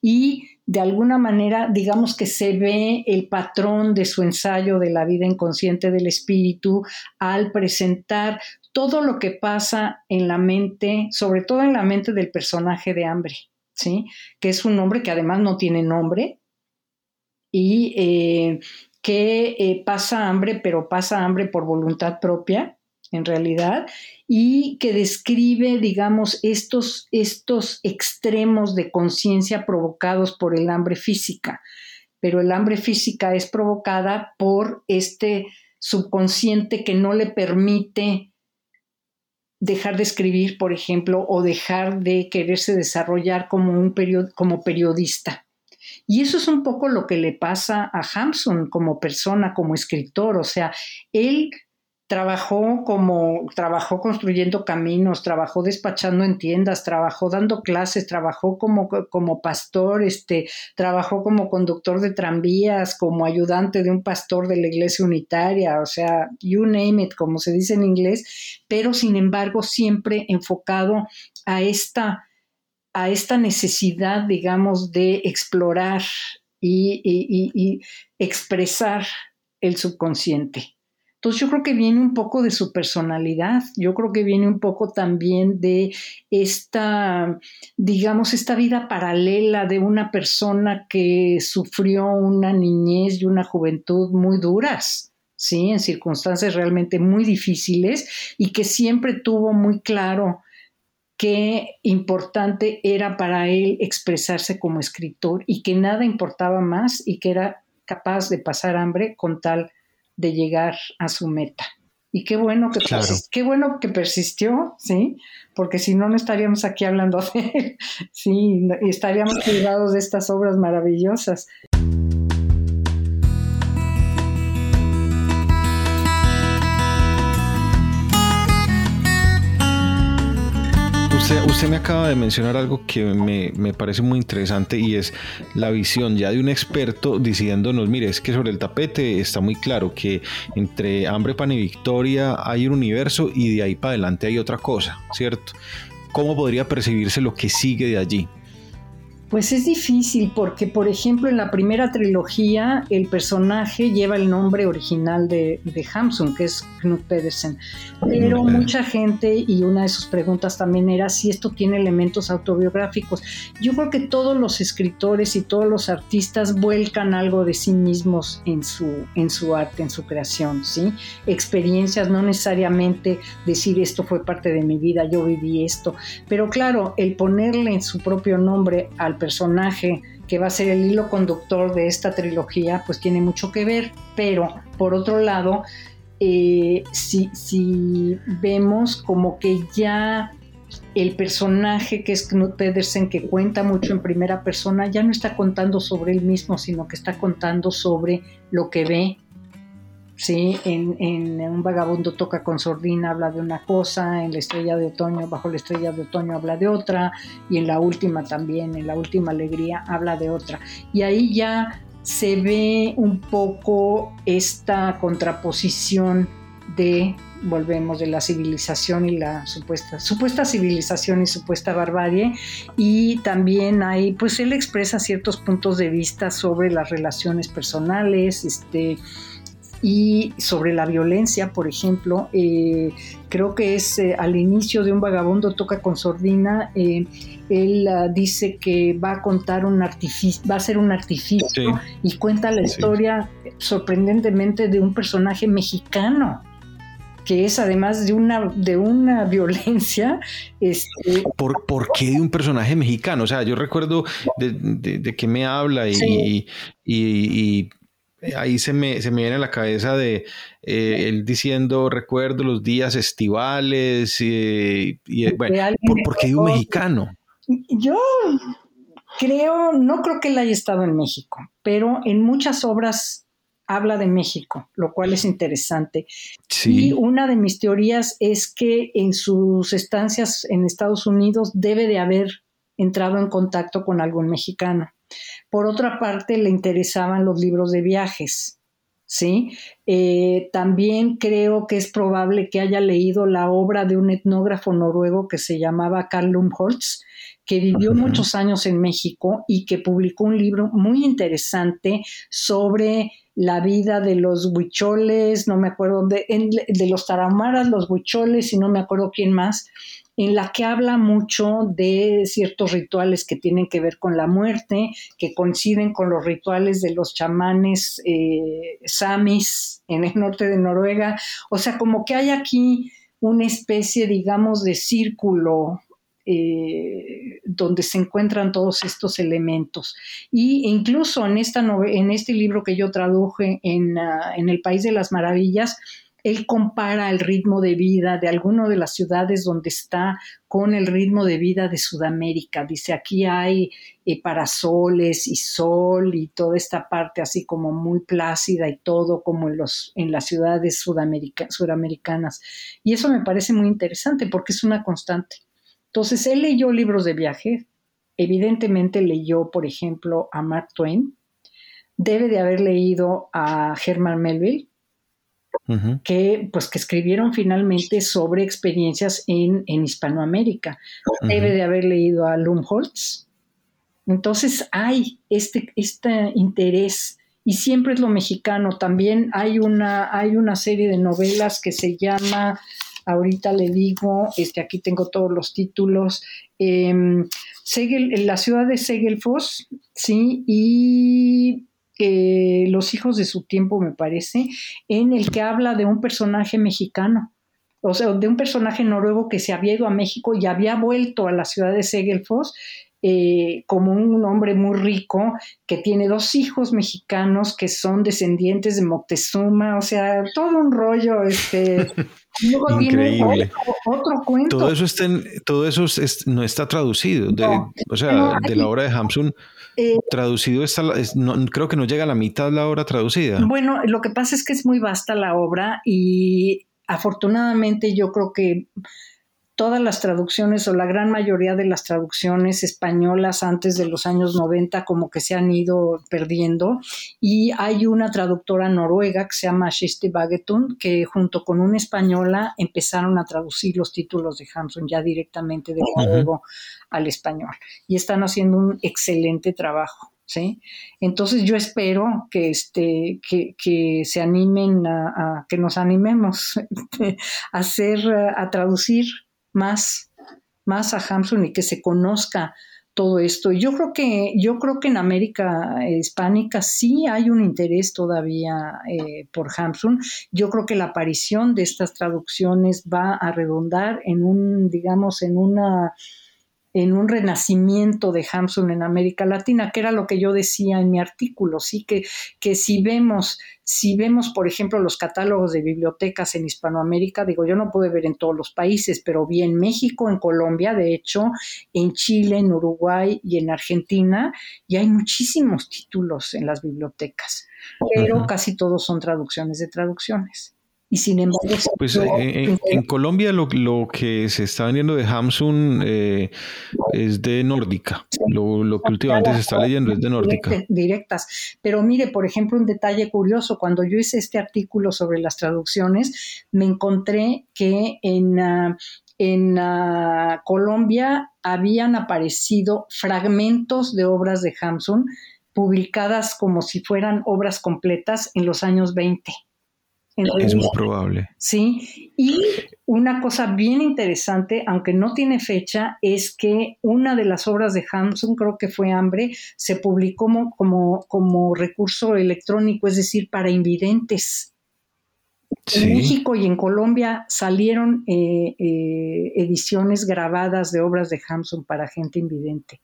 Y de alguna manera, digamos que se ve el patrón de su ensayo de la vida inconsciente del espíritu al presentar todo lo que pasa en la mente, sobre todo en la mente del personaje de hambre, ¿sí? Que es un hombre que además no tiene nombre y eh, que eh, pasa hambre, pero pasa hambre por voluntad propia en realidad, y que describe, digamos, estos, estos extremos de conciencia provocados por el hambre física. Pero el hambre física es provocada por este subconsciente que no le permite dejar de escribir, por ejemplo, o dejar de quererse desarrollar como, un como periodista. Y eso es un poco lo que le pasa a Hampson como persona, como escritor. O sea, él trabajó como, trabajó construyendo caminos, trabajó despachando en tiendas, trabajó dando clases, trabajó como, como pastor, este, trabajó como conductor de tranvías, como ayudante de un pastor de la iglesia unitaria, o sea, you name it, como se dice en inglés, pero sin embargo siempre enfocado a esta, a esta necesidad, digamos, de explorar y expresar el subconsciente. Entonces yo creo que viene un poco de su personalidad, yo creo que viene un poco también de esta, digamos, esta vida paralela de una persona que sufrió una niñez y una juventud muy duras. ¿sí? en circunstancias realmente muy difíciles y que siempre tuvo muy claro qué importante era para él expresarse como escritor y que nada importaba más y que era capaz de pasar hambre con tal de llegar a su meta. Y qué bueno que, qué bueno que persistió, ¿sí? Porque si no, no estaríamos aquí hablando de él, ¿sí? Y estaríamos privados de estas obras maravillosas. Usted, me acaba de mencionar algo que me, parece muy interesante y es la visión ya de un experto diciéndonos, mire, es que sobre el tapete está muy claro que entre hambre, pan y victoria hay un universo y de ahí para adelante hay otra cosa, ¿cierto? ¿Cómo podría percibirse lo que sigue de allí? Pues es difícil porque, por ejemplo, en la primera trilogía el personaje lleva el nombre original de, de Hamsun, que es Knut Pedersen. Pero mucha gente, y una de sus preguntas también era si esto tiene elementos autobiográficos. Yo creo que todos los escritores y todos los artistas vuelcan algo de sí mismos en su, en su arte, en su creación, ¿sí? Experiencias, no necesariamente decir esto fue parte de mi vida, yo viví esto. Pero claro, el ponerle en su propio nombre al personaje que va a ser el hilo conductor de esta trilogía, pues tiene mucho que ver, pero por otro lado, eh, si, si, vemos como que ya el personaje que es Knut Pedersen, que cuenta mucho en primera persona, ya no está contando sobre él mismo, sino que está contando sobre lo que ve, ¿sí? En, Un vagabundo toca con sordina habla de una cosa, en La estrella de otoño, bajo la estrella de otoño habla de otra, y en la última también, en la última alegría habla de otra. Y ahí ya se ve un poco esta contraposición de, volvemos, de la civilización y la supuesta, supuesta civilización y supuesta barbarie. Y también hay, pues él expresa ciertos puntos de vista sobre las relaciones personales, este, y sobre la violencia, por ejemplo, eh, creo que es eh, al inicio de un vagabundo toca con sordina, eh, él ah, dice que va a contar un artificio, va a ser un artificio y cuenta la historia sorprendentemente de un personaje mexicano que es además de una, de una violencia. Este... ¿Por, ¿Por, qué de un personaje mexicano? O sea, yo recuerdo de, de, qué me habla y, y, ahí se me, se me viene a la cabeza de eh, él diciendo, recuerdo los días estivales, y, bueno, ¿por, qué un mexicano? Yo creo, no creo que él haya estado en México, pero en muchas obras habla de México, lo cual es interesante. Y una de mis teorías es que en sus estancias en Estados Unidos debe de haber entrado en contacto con algún mexicano. Por otra parte, le interesaban los libros de viajes. ¿sí? Eh, también creo que es probable que haya leído la obra de un etnógrafo noruego que se llamaba Karl Lumholtz, que vivió muchos años en México y que publicó un libro muy interesante sobre la vida de los huicholes, no me acuerdo, de, de los tarahumaras, los huicholes y no me acuerdo quién más, en la que habla mucho de ciertos rituales que tienen que ver con la muerte, que coinciden con los rituales de los chamanes eh, samis en el norte de Noruega. O sea, como que hay aquí una especie, digamos, de círculo eh, donde se encuentran todos estos elementos. Y incluso en, esta en este libro que yo traduje en, ah, en El País de las Maravillas, él compara el ritmo de vida de alguna de las ciudades donde está con el ritmo de vida de Sudamérica. Dice, aquí hay eh, parasoles y sol y toda esta parte así como muy plácida y todo como en, los, en las ciudades sudamericanas. Y eso me parece muy interesante porque es una constante. Entonces, él leyó libros de viaje, evidentemente leyó, por ejemplo, a Mark Twain, debe de haber leído a Herman Melville, que, pues, que escribieron finalmente sobre experiencias en, Hispanoamérica. Debe de haber leído a Lumholtz. Entonces hay este, este interés y siempre es lo mexicano. También hay una, hay una serie de novelas que se llama, ahorita le digo, este, aquí tengo todos los títulos, eh, la ciudad de Segelfoss, sí, y los hijos de su tiempo, me parece, en el que habla de un personaje mexicano, o sea, de un personaje noruego que se había ido a México y había vuelto a la ciudad de Segelfoss eh, como un hombre muy rico que tiene dos hijos mexicanos que son descendientes de Moctezuma, o sea, todo un rollo, este. Increíble. otro, cuento. Todo eso, está todo eso no está traducido, o sea, de la obra de Hamsun. Eh, traducido está, creo que no llega a la mitad la obra traducida. Bueno, lo que pasa es que es muy vasta la obra y afortunadamente yo creo que todas las traducciones o la gran mayoría de las traducciones españolas antes de los años 90 como que se han ido perdiendo y hay una traductora noruega que se llama Shiste Bagetun que junto con una española empezaron a traducir los títulos de Hamsun ya directamente de noruego al español y están haciendo un excelente trabajo. ¿Sí? Entonces yo espero que, este, que, se animen a, que nos animemos a hacer, a traducir más, más a Hamsun y que se conozca todo esto. Yo creo que, yo creo que en América hispánica sí hay un interés todavía eh, por Hamsun. Yo creo que la aparición de estas traducciones va a redundar en un, digamos, en una en un renacimiento de Hamsun en América Latina, que era lo que yo decía en mi artículo, sí que, que si vemos, si vemos, por ejemplo, los catálogos de bibliotecas en Hispanoamérica, digo, yo no pude ver en todos los países, pero vi en México, en Colombia, de hecho, en Chile, en Uruguay y en Argentina, y hay muchísimos títulos en las bibliotecas, pero casi todos son traducciones de traducciones. Y sin embargo... Pues eh, en, Colombia lo, que se está vendiendo de Hamsun eh, es de Nórdica. Lo, que últimamente se está leyendo es de Nórdica. Directas. Pero mire, por ejemplo, un detalle curioso, cuando yo hice este artículo sobre las traducciones, me encontré que en... Ah, en ah, Colombia habían aparecido fragmentos de obras de Hamsun publicadas como si fueran obras completas en los años 20 es muy probable. Sí, y una cosa bien interesante, aunque no tiene fecha, es que una de las obras de Hamsun, creo que fue Hambre, se publicó como, como, recurso electrónico, es decir, para invidentes. En México y en Colombia salieron eh, eh, ediciones grabadas de obras de Hamsun para gente invidente.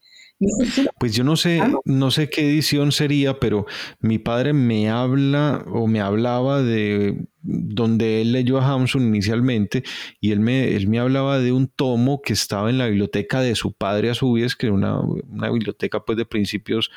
Pues yo no sé, no. sé qué edición sería, pero mi padre me habla o me hablaba de donde él leyó a Hamsun inicialmente y él me, él me hablaba de un tomo que estaba en la biblioteca de su padre a su vez, que era una, una biblioteca pues de principios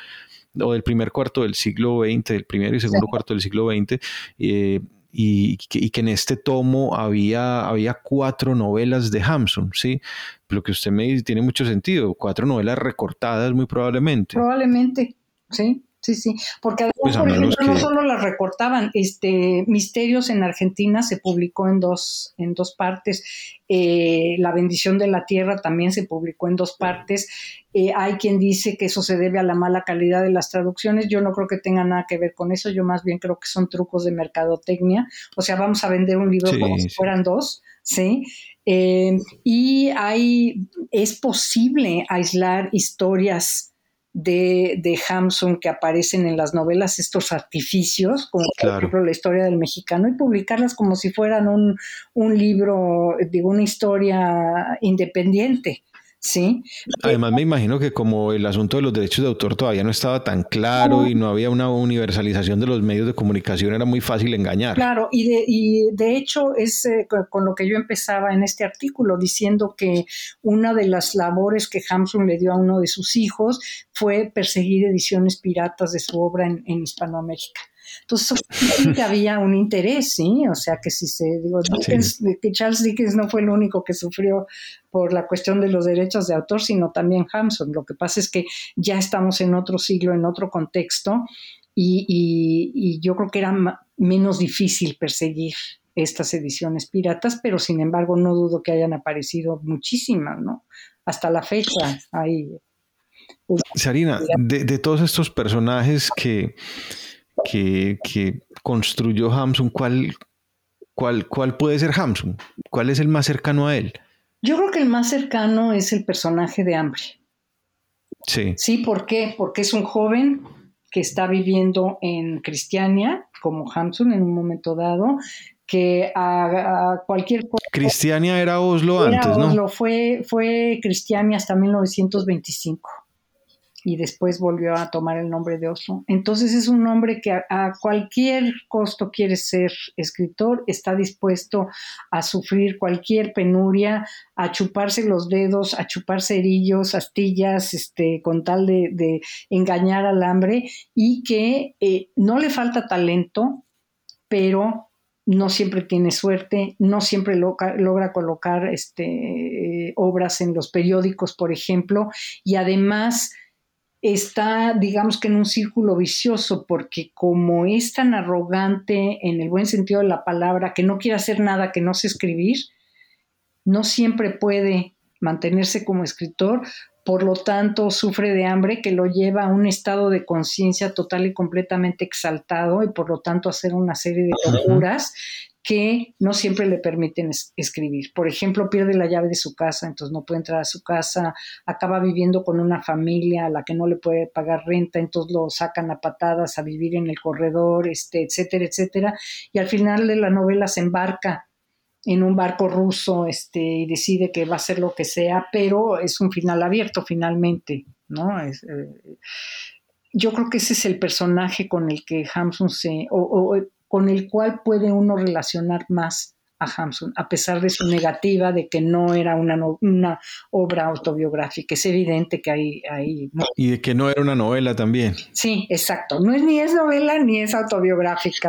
o del primer cuarto del siglo XX, del primer y segundo cuarto del siglo XX, eh, y, que, en este tomo había, había cuatro novelas de Hamsun, ¿sí? Lo que usted me dice tiene mucho sentido, cuatro novelas recortadas muy probablemente. Probablemente, sí. Sí, sí, porque además, pues por ejemplo, no solo las recortaban, este Misterios en Argentina se publicó en dos, en dos partes, eh, La bendición de la tierra también se publicó en dos partes, eh, hay quien dice que eso se debe a la mala calidad de las traducciones, yo no creo que tenga nada que ver con eso, yo más bien creo que son trucos de mercadotecnia, o sea, vamos a vender un libro como si fueran dos, ¿sí? Eh, y hay, es posible aislar historias de, de Hamsun que aparecen en las novelas, estos artificios, como por ejemplo la historia del mexicano, y publicarlas como si fueran un, un libro, digo, una historia independiente. Sí. Además, me imagino que como el asunto de los derechos de autor todavía no estaba tan claro y no había una universalización de los medios de comunicación, era muy fácil engañar. Claro, y de, y de hecho es eh, con lo que yo empezaba en este artículo, diciendo que una de las labores que Hamsun le dio a uno de sus hijos fue perseguir ediciones piratas de su obra en Hispanoamérica. Entonces, que había un interés, ¿sí? O sea, que si se, digo, que Charles Dickens no fue el único que sufrió por la cuestión de los derechos de autor, sino también Hamson. Lo que pasa es que ya estamos en otro siglo, en otro contexto, y, y yo creo que era menos difícil perseguir estas ediciones piratas, pero sin embargo no dudo que hayan aparecido muchísimas, ¿no? Hasta la fecha hay... Sarina, de, de todos estos personajes que, que, construyó Hamsun, ¿cuál, cuál, ¿cuál puede ser Hamsun? ¿Cuál es el más cercano a él? Yo creo que el más cercano es el personaje de Hambre. Sí. Sí, ¿por qué? Porque es un joven que está viviendo en Cristiania, como Hamsun en un momento dado, que a, cualquier Cristiania era Oslo antes, ¿no? Oslo, fue, fue Cristiania hasta 1925 y después volvió a tomar el nombre de Oslo. Entonces es un hombre que a, cualquier costo quiere ser escritor, está dispuesto a sufrir cualquier penuria, a chuparse los dedos, a chupar cerillos, astillas, este, con tal de, engañar al hambre y que eh, no le falta talento, pero no siempre tiene suerte, no siempre logra colocar este, eh, obras en los periódicos, por ejemplo, y además está, digamos que en un círculo vicioso, porque como es tan arrogante en el buen sentido de la palabra, que no quiere hacer nada que no sé escribir, no siempre puede mantenerse como escritor, por lo tanto sufre de hambre que lo lleva a un estado de conciencia total y completamente exaltado y por lo tanto hacer una serie de locuras que no siempre le permiten escribir. Por ejemplo, pierde la llave de su casa, entonces no puede entrar a su casa, acaba viviendo con una familia a la que no le puede pagar renta, entonces lo sacan a patadas a vivir en el corredor, este, etcétera, etcétera, y al final de la novela se embarca en un barco ruso este, y decide que va a hacer lo que sea, pero es un final abierto finalmente, ¿no? Eh, yo creo que ese es el personaje con el que Hamsun se, con el cual puede uno relacionar más a Hamsun, a pesar de su negativa de que no era una, una obra autobiográfica. Es evidente que hay... hay Y de que no era una novela también. Sí, exacto. No es ni es novela ni es autobiográfica.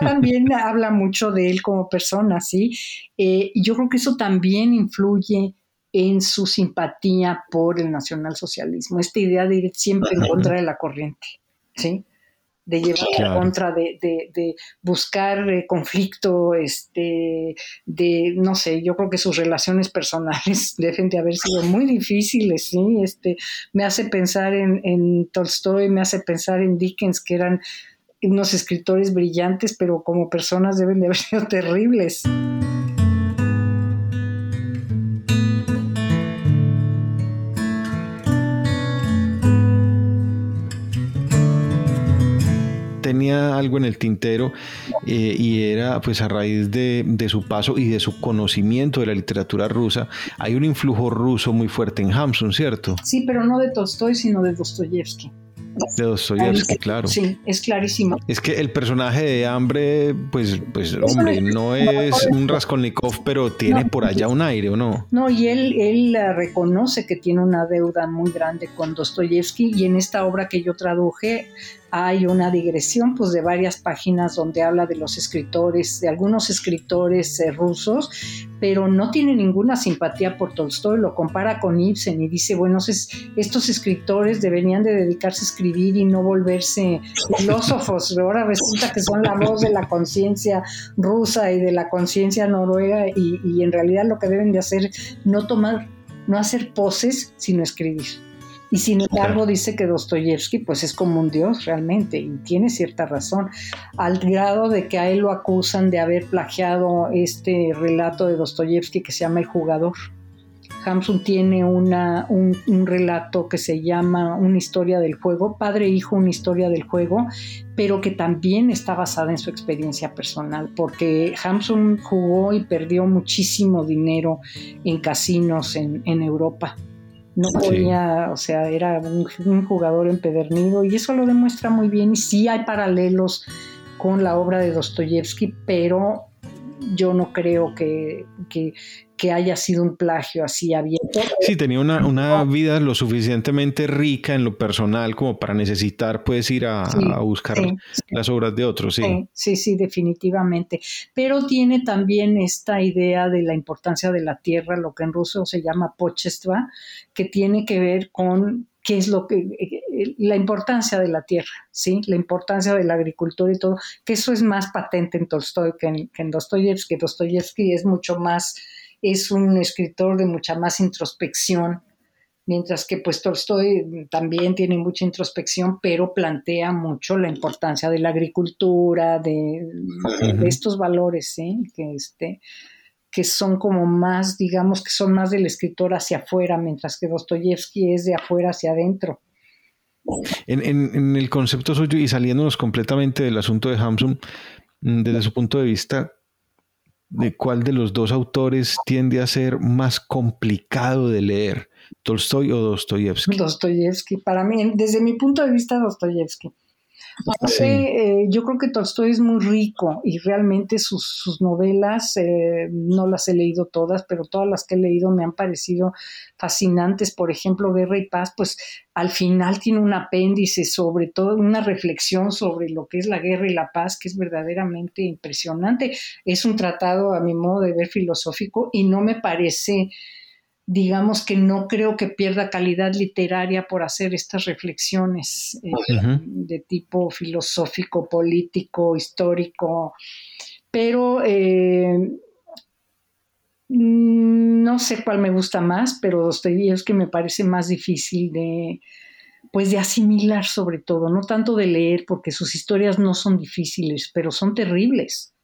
también habla mucho de él como persona, ¿sí? Eh, yo creo que eso también influye en su simpatía por el nacionalsocialismo, esta idea de ir siempre en contra de la corriente, ¿sí? De llevar en contra, de, de, buscar eh, conflicto, este, de, no sé, yo creo que sus relaciones personales deben de haber sido muy difíciles, ¿sí? Este, me hace pensar en, en Tolstoy, me hace pensar en Dickens, que eran unos escritores brillantes, pero como personas deben de haber sido terribles. Tenía algo en el tintero eh, y era pues a raíz de, de, su paso y de su conocimiento de la literatura rusa, hay un influjo ruso muy fuerte en Hamsun, ¿cierto? Sí, pero no de Tolstoy, sino de Dostoyevsky. De Dostoyevsky, claro. Sí, es clarísimo. Es que el personaje de Hambre, pues, pues hombre, no es un Raskolnikov, pero tiene por allá un aire, ¿o no? No, y él, él reconoce que tiene una deuda muy grande con Dostoyevsky y en esta obra que yo traduje hay una digresión pues de varias páginas donde habla de los escritores, de algunos escritores eh, rusos, pero no tiene ninguna simpatía por Tolstoy, lo compara con Ibsen y dice, bueno, estos escritores deberían de dedicarse a escribir y no volverse filósofos, ahora resulta que son la voz de la conciencia rusa y de la conciencia noruega y, y en realidad lo que deben de hacer no tomar, no hacer poses, sino escribir. Y sin embargo dice que Dostoyevsky pues es como un dios realmente y tiene cierta razón, al grado de que a él lo acusan de haber plagiado este relato de Dostoyevsky que se llama El jugador. Hamsun tiene una, un, un, relato que se llama Una historia del juego, padre e hijo, una historia del juego, pero que también está basada en su experiencia personal, porque Hamsun jugó y perdió muchísimo dinero en casinos en, en Europa no podía, o sea, era un, jugador empedernido y eso lo demuestra muy bien y sí hay paralelos con la obra de Dostoyevsky, pero yo no creo que, haya sido un plagio así abierto. Sí, tenía una, vida lo suficientemente rica en lo personal como para necesitar pues ir a, buscar las obras de otros, sí. sí. Sí, definitivamente. Pero tiene también esta idea de la importancia de la tierra, lo que en ruso se llama pochestva, que tiene que ver con qué es lo que, eh, la importancia de la tierra, ¿sí? La importancia de la agricultura y todo, que eso es más patente en Tolstoy que en, que en Dostoyevsky. Dostoyevsky es mucho más, es un escritor de mucha más introspección, mientras que pues Tolstoy también tiene mucha introspección, pero plantea mucho la importancia de la agricultura, de, de estos valores, ¿sí? Que este, que son como más, digamos, que son más del escritor hacia afuera, mientras que Dostoyevsky es de afuera hacia adentro. En, el concepto suyo y saliéndonos completamente del asunto de Hamsun, mm, desde su punto de vista, ¿de cuál de los dos autores tiende a ser más complicado de leer? ¿Tolstoy o Dostoyevsky? Dostoyevsky, para mí, desde mi punto de vista, Dostoyevsky. Eh, yo creo que Tolstoy es muy rico y realmente sus, novelas, eh, no las he leído todas, pero todas las que he leído me han parecido fascinantes. Por ejemplo, Guerra y Paz, pues al final tiene un apéndice sobre todo, una reflexión sobre lo que es la guerra y la paz, que es verdaderamente impresionante. Es un tratado, a mi modo de ver, filosófico y no me parece digamos que no creo que pierda calidad literaria por hacer estas reflexiones eh, de tipo filosófico, político, histórico, pero eh, no sé cuál me gusta más, pero que me parece más difícil de pues de asimilar sobre todo, no tanto de leer, porque sus historias no son difíciles, pero son terribles.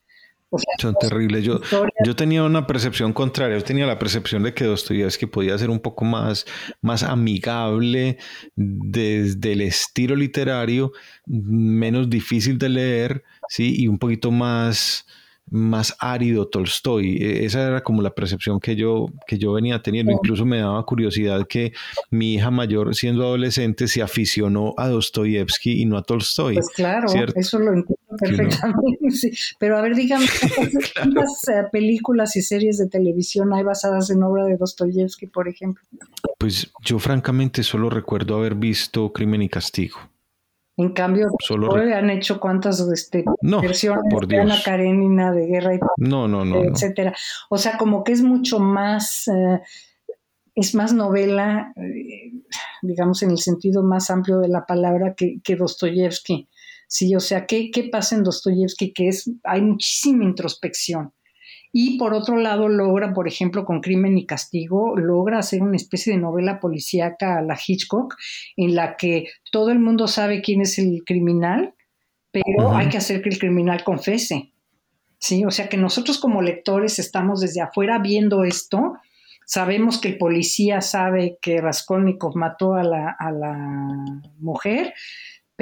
Son terribles. Yo, yo tenía una percepción contraria. Yo tenía la percepción de que Dostoyevsky podía ser un poco más, más amigable desde el estilo literario, menos difícil de leer, ¿sí? Y un poquito más, más árido Tolstoy. E, esa era como la percepción que yo, que yo venía teniendo. Incluso me daba curiosidad que mi hija mayor, siendo adolescente, se aficionó a Dostoyevsky y no a Tolstoy. Pues claro, eso lo entiendo perfectamente, sí. Pero a ver, dígame, ¿cuántas eh, películas y series de televisión hay basadas en obra de Dostoyevsky, por ejemplo? Pues yo francamente solo recuerdo haber visto Crimen y Castigo. En cambio, Solo han hecho cuántas este, versiones de Ana Karenina de Guerra y no, no, no, etcétera. O sea, como que es mucho más, eh, es más novela, eh, digamos, en el sentido más amplio de la palabra que, que Dostoyevsky. Sí, o sea, ¿qué, qué pasa en Dostoyevsky? Que es, hay muchísima introspección y por otro lado logra, por ejemplo, con Crimen y Castigo, logra hacer una especie de novela policíaca a la Hitchcock, en la que todo el mundo sabe quién es el criminal, pero hay que hacer que el criminal confese. ¿sí? O sea que nosotros como lectores estamos desde afuera viendo esto, sabemos que el policía sabe que Raskolnikov mató a la, a la mujer,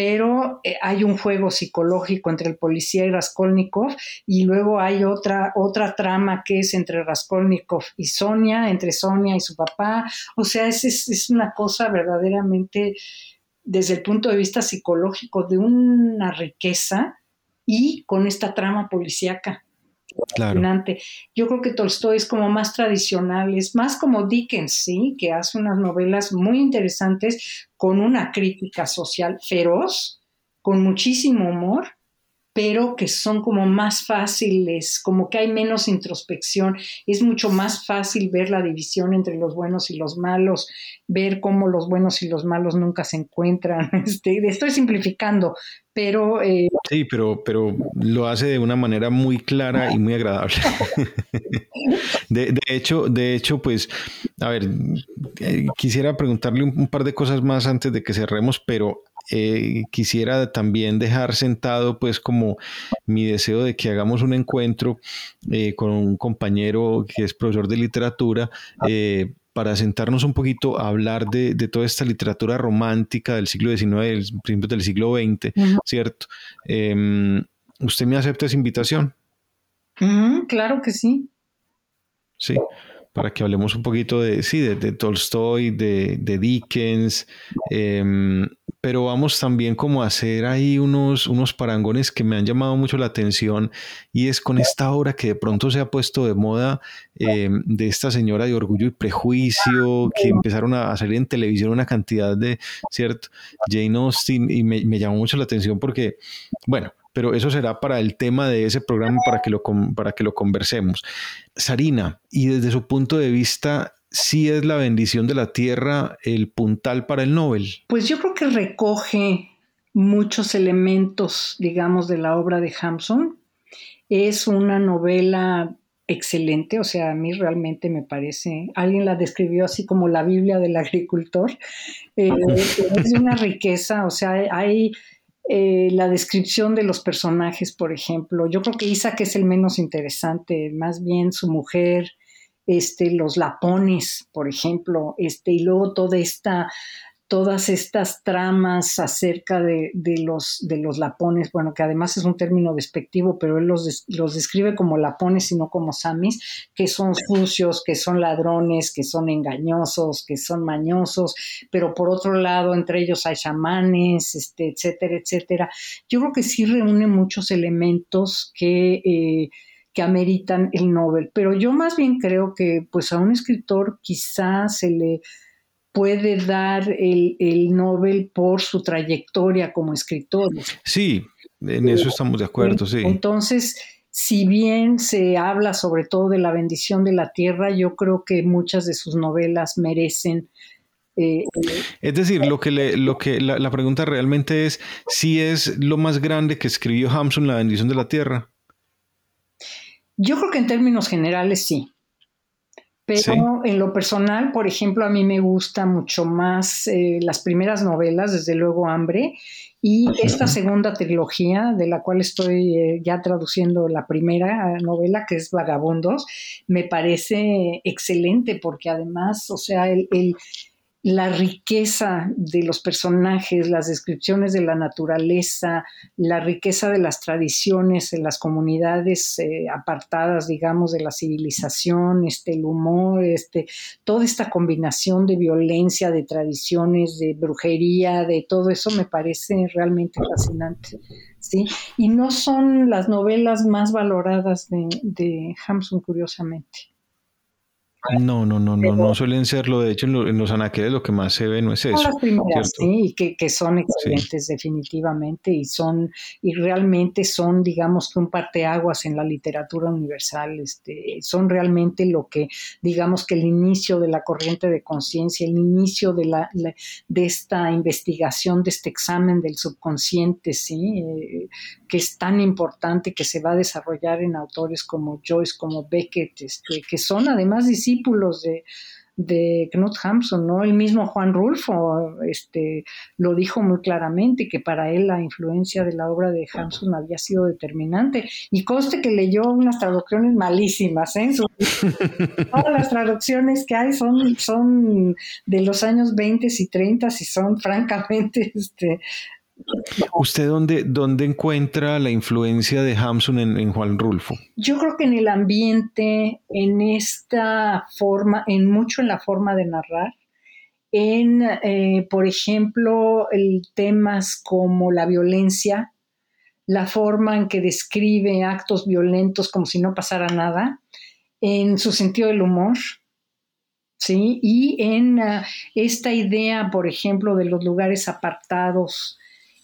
pero eh, hay un juego psicológico entre el policía y Raskolnikov y luego hay otra, otra trama que es entre Raskolnikov y Sonia, entre Sonia y su papá. O sea, es, es, una cosa verdaderamente desde el punto de vista psicológico de una riqueza y con esta trama policíaca. Claro. Yo creo que Tolstoy es como más tradicional, es más como Dickens, ¿sí? Que hace unas novelas muy interesantes con una crítica social feroz, con muchísimo humor, pero que son como más fáciles, como que hay menos introspección, es mucho más fácil ver la división entre los buenos y los malos, ver cómo los buenos y los malos nunca se encuentran. Este, estoy simplificando, pero... Eh, sí, pero, pero lo hace de una manera muy clara y muy agradable. de, hecho, de hecho, pues, a ver, eh, quisiera preguntarle un par de cosas más antes de que cerremos, pero eh, quisiera también dejar sentado pues como mi deseo de que hagamos un encuentro eh, con un compañero que es profesor de literatura eh, para sentarnos un poquito a hablar de, toda esta literatura romántica del siglo XIX, del, principios del siglo XX, ¿cierto? Em, ¿Usted me acepta esa invitación? claro que sí. Sí para que hablemos un poquito de, sí, de, Tolstoy, de, Dickens, em, pero vamos también como a hacer ahí unos, unos parangones que me han llamado mucho la atención y es con esta obra que de pronto se ha puesto de moda em, de esta señora de Orgullo y Prejuicio, que empezaron a salir en televisión una cantidad de, ¿cierto? Jane Austen y me, me llamó mucho la atención porque, bueno, pero eso será para el tema de ese programa para que lo, para que lo conversemos. Sarina, y desde su punto de vista, ¿sí es la bendición de la tierra el puntal para el Nobel? Pues yo creo que recoge muchos elementos, digamos, de la obra de Hampson. Es una novela excelente, o sea, a mí realmente me parece, alguien la describió así como la Biblia del agricultor, eh, es una riqueza, o sea, hay eh, la descripción de los personajes, por ejemplo. Yo creo que Isaac es el menos interesante, más bien su mujer, este, los lapones, por ejemplo, este, y luego toda esta todas estas tramas acerca de, los, de los lapones, bueno, que además es un término despectivo, pero él los, los describe como lapones y no como samis, que son sucios, que son ladrones, que son engañosos, que son mañosos, pero por otro lado, entre ellos hay chamanes, este, etcétera, etcétera. Yo creo que sí reúne muchos elementos que... Eh, que ameritan el Nobel, pero yo más bien creo que pues a un escritor quizás se le puede dar el, el, Nobel por su trayectoria como escritor. Sí, en eso estamos de acuerdo, sí. Entonces, si bien se habla sobre todo de la bendición de la tierra, yo creo que muchas de sus novelas merecen eh, es decir, lo que, le, lo que la, la, pregunta realmente es si es lo más grande que escribió Hamsun, La bendición de la tierra. Yo creo que en términos generales sí. Pero en lo personal, por ejemplo, a mí me gusta mucho más eh, las primeras novelas, desde luego Hambre, y esta segunda trilogía, de la cual estoy eh, ya traduciendo la primera novela, que es Vagabundos, me parece excelente porque además, o sea, el, la riqueza de los personajes, las descripciones de la naturaleza, la riqueza de las tradiciones en las comunidades eh, apartadas, digamos, de la civilización, este, el humor, este, toda esta combinación de violencia, de tradiciones, de brujería, de todo eso me parece realmente fascinante. ¿sí? Y no son las novelas más valoradas de, de curiosamente. No, no, no, no, no suelen serlo. De hecho, en, los anaqueles lo que más se ve no es eso. Las primeras, sí, que, que son excelentes definitivamente y son, y realmente son, digamos que un parteaguas en la literatura universal. Este, son realmente lo que, digamos que el inicio de la corriente de conciencia, el inicio de la, de esta investigación, de este examen del subconsciente, sí, eh, que es tan importante que se va a desarrollar en autores como Joyce, como Beckett, este, que son además discípulos de, de Knut Hamsun, ¿no? El mismo Juan Rulfo este, lo dijo muy claramente, que para él la influencia de la obra de Hamsun había sido determinante. Y conste que leyó unas traducciones malísimas, ¿eh? Todas las traducciones que hay son, son de los años 20 y 30 y son francamente este, ¿Usted dónde, dónde encuentra la influencia de Hamsun en, Juan Rulfo? Yo creo que en el ambiente, en esta forma, en mucho en la forma de narrar, en, eh, por ejemplo, el, temas como la violencia, la forma en que describe actos violentos como si no pasara nada, en su sentido del humor, ¿sí? Y en ah, esta idea, por ejemplo, de los lugares apartados,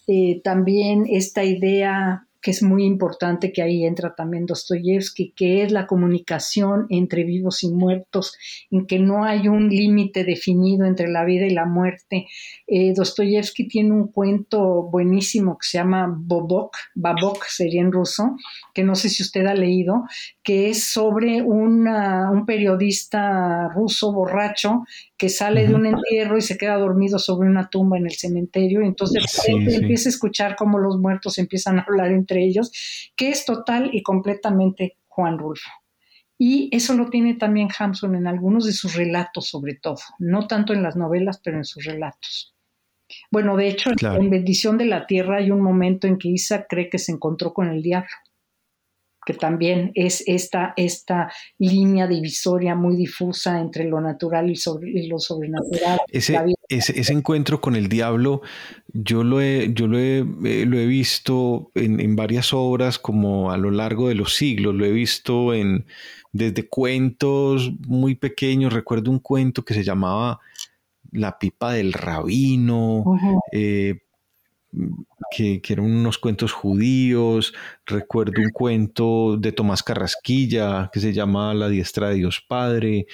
eh, también esta idea que es muy importante, que ahí entra también Dostoyevsky, que es la comunicación entre vivos y muertos, en que no hay un límite definido entre la vida y la muerte. Eh, Dostoyevsky tiene un cuento buenísimo que se llama Bobok, Babok sería en ruso, que no sé si usted ha leído, que es sobre un periodista ruso borracho que sale de un entierro y se queda dormido sobre una tumba en el cementerio, entonces empieza a escuchar cómo los muertos empiezan a hablar entre ellos, que es total y completamente Juan Rulfo. Y eso lo tiene también Hamsun en algunos de sus relatos, sobre todo, no tanto en las novelas, pero en sus relatos. Bueno, de hecho, en Bendición de la Tierra hay un momento en que Isa cree que se encontró con el diablo que también es esta, esta línea divisoria muy difusa entre lo natural y, lo sobrenatural. Ese, ese, encuentro con el diablo, yo lo he, yo lo he, eh, lo he visto en, varias obras como a lo largo de los siglos, lo he visto en, desde cuentos muy pequeños, recuerdo un cuento que se llamaba La pipa del rabino, que, eran unos cuentos judíos. Recuerdo un cuento de Tomás Carrasquilla que se llama La diestra de Dios Padre.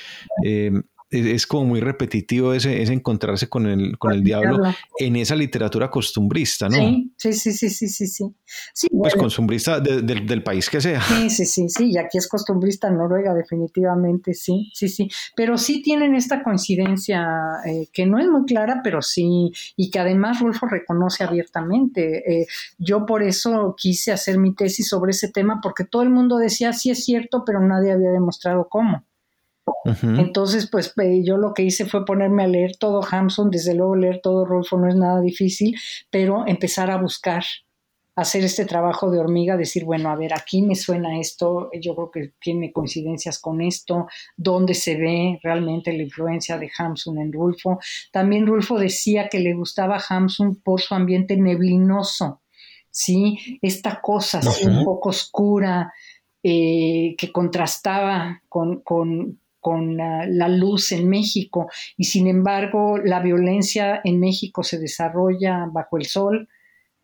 Eh, es como muy repetitivo ese, encontrarse con el, con el diablo en esa literatura costumbrista, ¿no? Sí, sí, sí, sí, sí, sí. pues costumbrista del país que sea. Sí, sí, sí, sí, y aquí es costumbrista Noruega definitivamente, sí, sí, sí. Pero sí tienen esta coincidencia eh, que no es muy clara, pero sí, y que además Rulfo reconoce abiertamente. Eh, yo por eso quise hacer mi tesis sobre ese tema, porque todo el mundo decía, sí es cierto, pero nadie había demostrado cómo. Entonces, pues yo lo que hice fue ponerme a leer todo Hamson, desde luego leer todo Rolfo no es nada difícil, pero empezar a buscar, hacer este trabajo de hormiga, decir, bueno, a ver, aquí me suena esto, yo creo que tiene coincidencias con esto, dónde se ve realmente la influencia de Hamsun en Rulfo. También Rulfo decía que le gustaba Hamsun por su ambiente neblinoso, ¿sí? Esta cosa un poco oscura, eh, que contrastaba con, con, con la, luz en México. Y sin embargo la violencia en México se desarrolla bajo el sol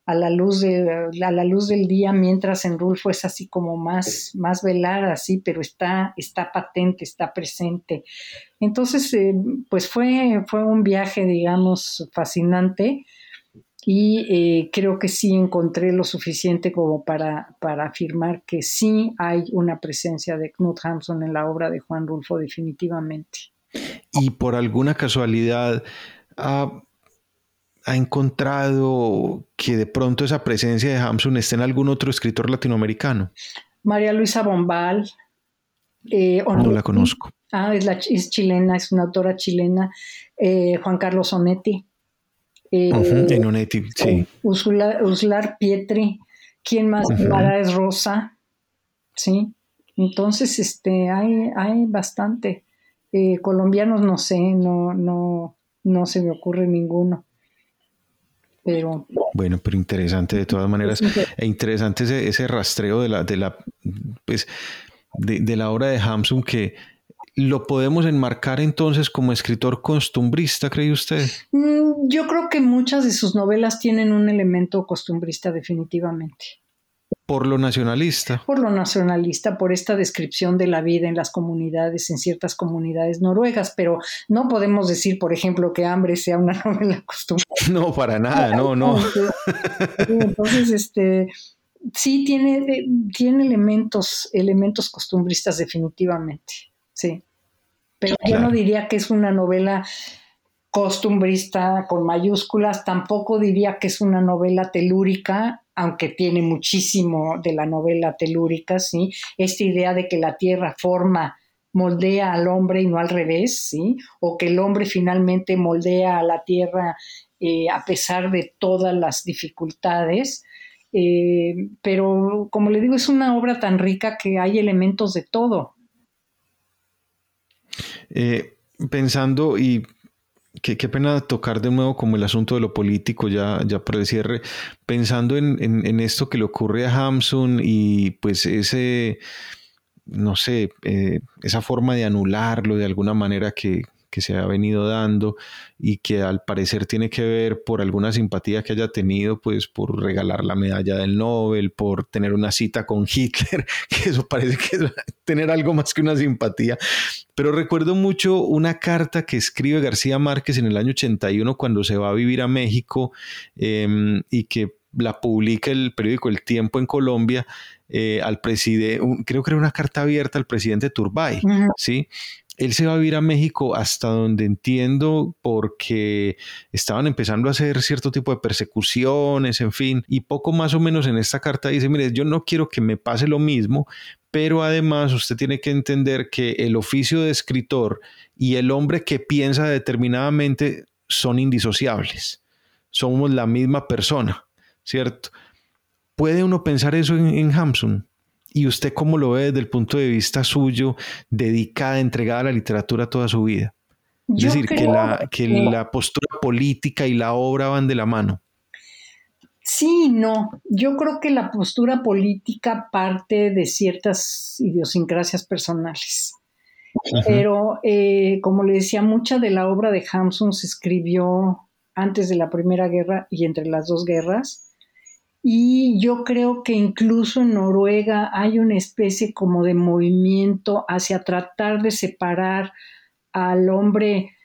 a la luz de a la luz del día mientras en Rulfo es así como más más velada así pero está está patente está presente. Entonces eh, pues fue fue un viaje digamos fascinante y eh, creo que sí encontré lo suficiente como para, para, afirmar que sí hay una presencia de Knut Hamsun en la obra de Juan Rulfo definitivamente. Y por alguna casualidad ha, encontrado que de pronto esa presencia de Hamsun esté en algún otro escritor latinoamericano. María Luisa Bombal. Eh, no la conozco. Ah, es, la, es chilena, es una autora chilena, eh, Juan Carlos Onetti. Eh, en Onetti, sí. Uslar Pietri, ¿quién más? Mara es Rosa, ¿sí? Entonces, este, hay, hay bastante. Eh, colombianos no sé, no, no, no se me ocurre ninguno. Pero, bueno, pero interesante de todas maneras, e interesante ese, ese, rastreo de la, de la, pues, de, de la obra de Hamsun que ¿Lo podemos enmarcar entonces como escritor costumbrista, cree usted? Mm, yo creo que muchas de sus novelas tienen un elemento costumbrista definitivamente. Por lo nacionalista. Por lo nacionalista, por esta descripción de la vida en las comunidades, en ciertas comunidades noruegas, pero no podemos decir, por ejemplo, que Hambre sea una novela costumbrista. No, para nada, no, no. Entonces, este, sí tiene, tiene elementos, elementos costumbristas definitivamente, sí. Pero yo no diría que es una novela costumbrista con mayúsculas, tampoco diría que es una novela telúrica, aunque tiene muchísimo de la novela telúrica, ¿sí? Esta idea de que la tierra forma, moldea al hombre y no al revés, ¿sí? O que el hombre finalmente moldea a la tierra eh, a pesar de todas las dificultades. Eh, pero como le digo, es una obra tan rica que hay elementos de todo, eh, pensando y qué, pena tocar de nuevo como el asunto de lo político ya, ya por el cierre, pensando en, esto que le ocurre a Hamsun y pues ese, no sé, eh, esa forma de anularlo de alguna manera que, que se ha venido dando y que al parecer tiene que ver por alguna simpatía que haya tenido, pues por regalar la medalla del Nobel, por tener una cita con Hitler, que eso parece que es tener algo más que una simpatía. Pero recuerdo mucho una carta que escribe García Márquez en el año 81 cuando se va a vivir a México em, y que la publica el periódico El Tiempo en Colombia eh, al presidente, creo que era una carta abierta al presidente Turbay, ¿sí? Él se va a vivir a México hasta donde entiendo porque estaban empezando a hacer cierto tipo de persecuciones, en fin, y poco más o menos en esta carta dice, mire, yo no quiero que me pase lo mismo, pero además usted tiene que entender que el oficio de escritor y el hombre que piensa determinadamente son indisociables, somos la misma persona, ¿cierto? ¿Puede uno pensar eso en, en? ¿Y usted cómo lo ve desde el punto de vista suyo, dedicada, entregada a la literatura toda su vida? es decir, que la, que, la postura política y la obra van de la mano. Sí, no. Yo creo que la postura política parte de ciertas idiosincrasias personales. Pero, eh, como le decía, mucha de la obra de Hamsun se escribió antes de la Primera Guerra y entre las dos guerras. Y yo creo que incluso en Noruega hay una especie como de movimiento hacia tratar de separar al hombre,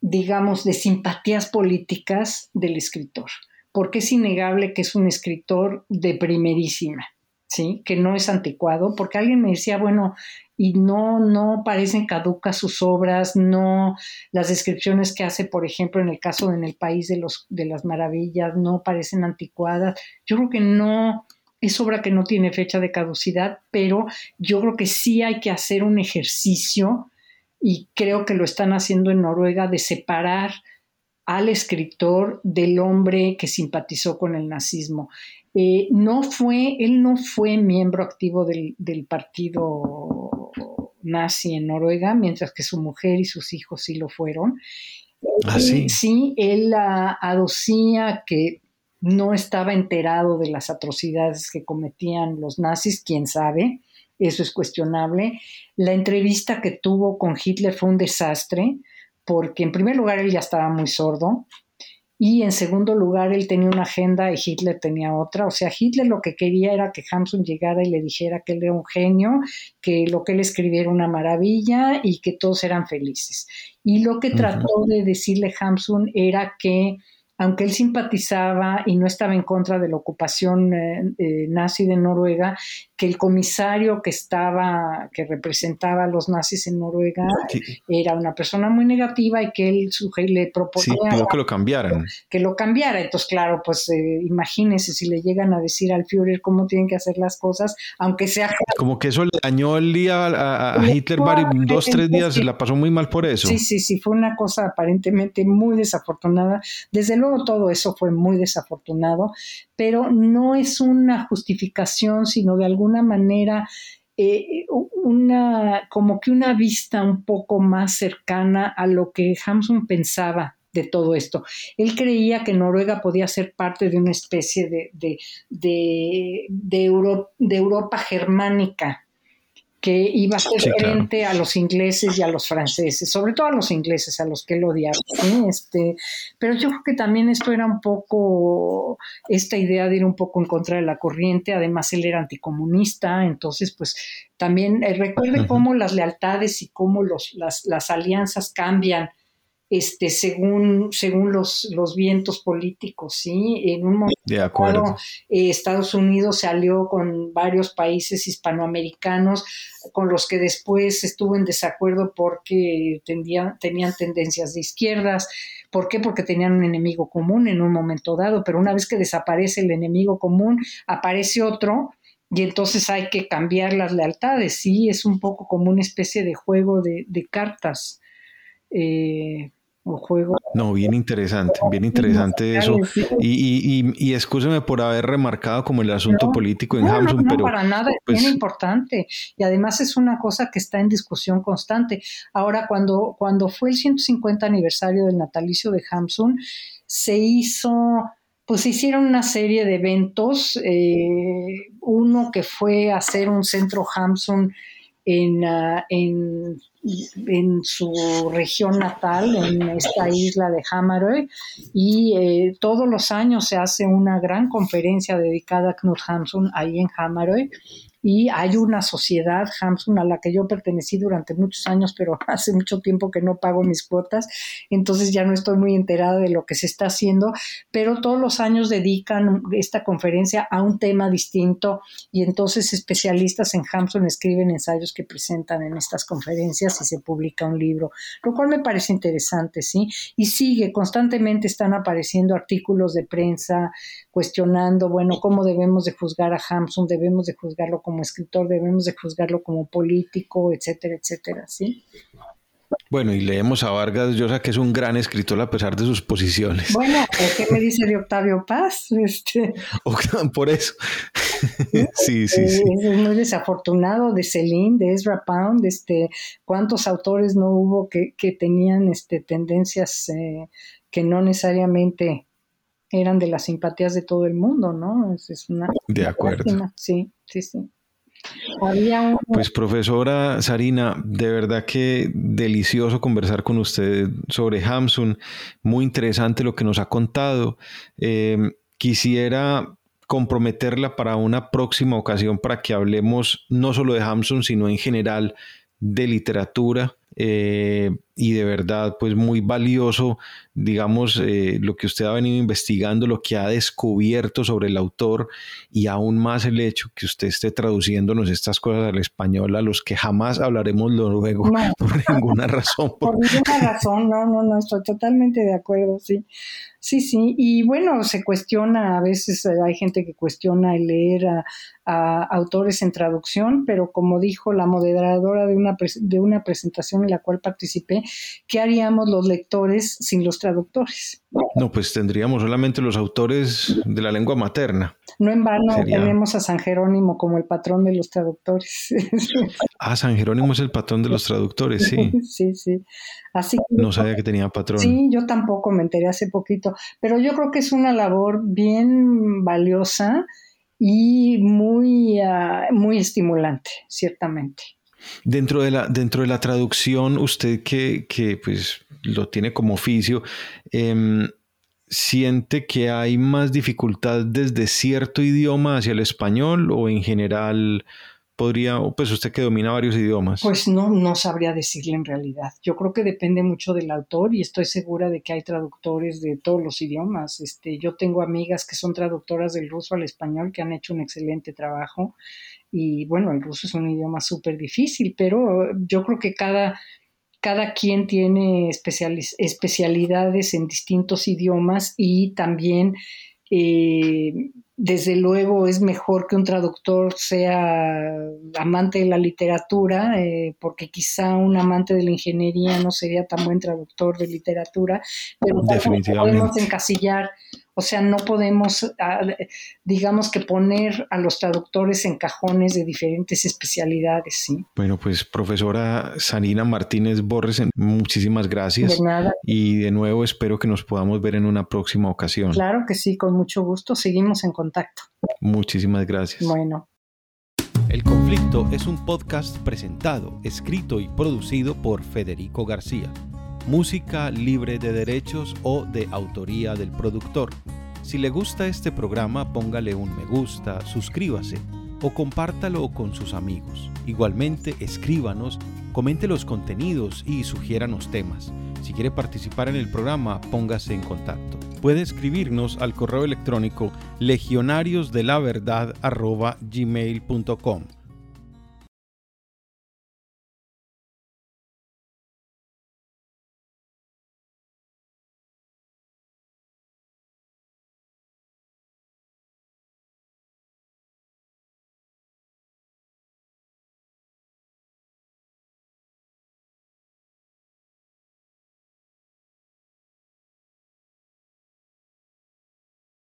digamos, de simpatías políticas del escritor, porque es innegable que es un escritor de primerísima. ¿Sí? que no es anticuado, porque alguien me decía, bueno, y no, no parecen caducas sus obras, no las descripciones que hace, por ejemplo, en el caso de En el País de, los, de las Maravillas, no parecen anticuadas. Yo creo que no, es obra que no tiene fecha de caducidad, pero yo creo que sí hay que hacer un ejercicio, y creo que lo están haciendo en Noruega, de separar al escritor del hombre que simpatizó con el nazismo. Eh, no fue, él no fue miembro activo del, partido nazi en Noruega, mientras que su mujer y sus hijos sí lo fueron. Ah, sí. sí, él aducía que no estaba enterado de las atrocidades que cometían los nazis, quién sabe, eso es cuestionable. La entrevista que tuvo con Hitler fue un desastre, porque en primer lugar él ya estaba muy sordo, y en segundo lugar, él tenía una agenda y Hitler tenía otra. O sea, Hitler lo que quería era que Hamsun llegara y le dijera que él era un genio, que lo que él escribía era una maravilla y que todos eran felices. Y lo que trató de decirle Hamsun era que aunque él simpatizaba y no estaba en contra de la ocupación eh, eh, nazi de Noruega, que el comisario que estaba, que representaba a los nazis en Noruega, era una persona muy negativa y que él le proponía que lo cambiaran. Que lo cambiara. Entonces, claro, pues eh, imagínense si le llegan a decir al Führer cómo tienen que hacer las cosas, aunque sea... Como que eso le dañó el día a, Hitler, dos, tres días, se la pasó muy mal por eso. Sí, sí, sí, fue una cosa aparentemente muy desafortunada. Desde luego todo eso fue muy desafortunado, pero no es una justificación, sino de alguna manera eh, una, como que una vista un poco más cercana a lo que Hamsun pensaba de todo esto. Él creía que Noruega podía ser parte de una especie de, de, de, de Europa germánica, que iba a ser frente a los ingleses y a los franceses, sobre todo a los ingleses, a los que él odiaba. Este, pero yo creo que también esto era un poco, esta idea de ir un poco en contra de la corriente, además él era anticomunista, entonces pues también eh, recuerde cómo las lealtades y cómo los, las, las alianzas cambian este, según, según los, los vientos políticos, ¿sí? En un momento de acuerdo. Eh, Estados Unidos se alió con varios países hispanoamericanos con los que después estuvo en desacuerdo porque tenían tendencias de izquierdas. ¿Por qué? Porque tenían un enemigo común en un momento dado, pero una vez que desaparece el enemigo común, aparece otro y entonces hay que cambiar las lealtades, ¿sí? Es un poco como una especie de juego de, de cartas. Eh, juego. No, bien interesante, bien interesante eso. Y, y, y, escúcheme por haber remarcado como el asunto político en no, no, pero... para nada, es pues bien importante. Y además es una cosa que está en discusión constante. Ahora, cuando, cuando fue el 150 aniversario del natalicio de Hamsun, se hizo pues se hicieron una serie de eventos, eh, uno que fue hacer un centro Hamsun en, uh, en en su región natal, en esta isla de Hamarøy, y eh, todos los años se hace una gran conferencia dedicada a Knut Hamsun ahí en Hamarøy, y hay una sociedad, Hamsun, a la que yo pertenecí durante muchos años, pero hace mucho tiempo que no pago mis cuotas, entonces ya no estoy muy enterada de lo que se está haciendo, pero todos los años dedican esta conferencia a un tema distinto y entonces especialistas en Hamsun escriben ensayos que presentan en estas conferencias y se publica un libro, lo cual me parece interesante, ¿sí? Y sigue, constantemente están apareciendo artículos de prensa cuestionando, bueno, cómo debemos de juzgar a Hamsun, debemos de juzgarlo como escritor, debemos de juzgarlo como político, etcétera, etcétera, ¿sí? Bueno, y leemos a Vargas Llosa, que es un gran escritor a pesar de sus posiciones. Bueno, ¿qué me dice de Octavio Paz? Este... Por eso. sí, sí, sí. Es muy desafortunado de Celine, de Ezra Pound, este, cuántos autores no hubo que, que tenían este, tendencias eh, que no necesariamente eran de las simpatías de todo el mundo, ¿no? Es, una de acuerdo. Sí, sí, sí. Pues profesora Sarina, de verdad que delicioso conversar con usted sobre Hamsun, muy interesante lo que nos ha contado. Em, quisiera comprometerla para una próxima ocasión para que hablemos no solo de Hamsun, sino en general de literatura eh, y de verdad pues muy valioso digamos eh, lo que usted ha venido investigando lo que ha descubierto sobre el autor y aún más el hecho que usted esté traduciéndonos estas cosas al español a los que jamás hablaremos luego por ninguna razón por ninguna razón no no no estoy totalmente de acuerdo sí. Sí, sí, y bueno, se cuestiona, a veces eh, hay gente que cuestiona el leer a, autores en traducción, pero como dijo la moderadora de una, de una presentación en la cual participé, ¿qué haríamos los lectores sin los traductores? No, pues tendríamos solamente los autores de la lengua materna. No en vano tenemos a San Jerónimo como el patrón de los traductores. ah, San Jerónimo es el patrón de los traductores, sí. sí, sí. Así no sabía que tenía patrón. Sí, yo tampoco me enteré hace poquito, pero yo creo que es una labor bien valiosa y muy, ah, muy estimulante, ciertamente. Dentro de la, dentro de la traducción, usted que, que pues lo tiene como oficio, em, ¿siente que hay más dificultad desde cierto idioma hacia el español o en general podría, pues usted que domina varios idiomas? Pues no, no sabría decirle en realidad. Yo creo que depende mucho del autor y estoy segura de que hay traductores de todos los idiomas. Este, yo tengo amigas que son traductoras del ruso al español que han hecho un excelente trabajo y bueno, el ruso es un idioma súper difícil, pero yo creo que cada, cada quien tiene especialidades en distintos idiomas y también eh, desde luego es mejor que un traductor sea amante de la literatura, eh, porque quizá un amante de la ingeniería no sería tan buen traductor de literatura, pero podemos encasillar o sea, no podemos, ah, digamos que poner a los traductores en cajones de diferentes especialidades, ¿sí? Bueno, pues profesora Sanina Martínez Borges, muchísimas gracias. De nada. Y de nuevo espero que nos podamos ver en una próxima ocasión. Claro que sí, con mucho gusto. Seguimos en contacto. Muchísimas gracias. Bueno. El conflicto es un podcast presentado, escrito y producido por Federico García música libre de derechos o de autoría del productor. Si le gusta este programa, póngale un me gusta, suscríbase o compártalo con sus amigos. Igualmente, escríbanos, comente los contenidos y sugiéranos temas. Si quiere participar en el programa, póngase en contacto. Puede escribirnos al correo electrónico legionariosdelaverdad.gmail.com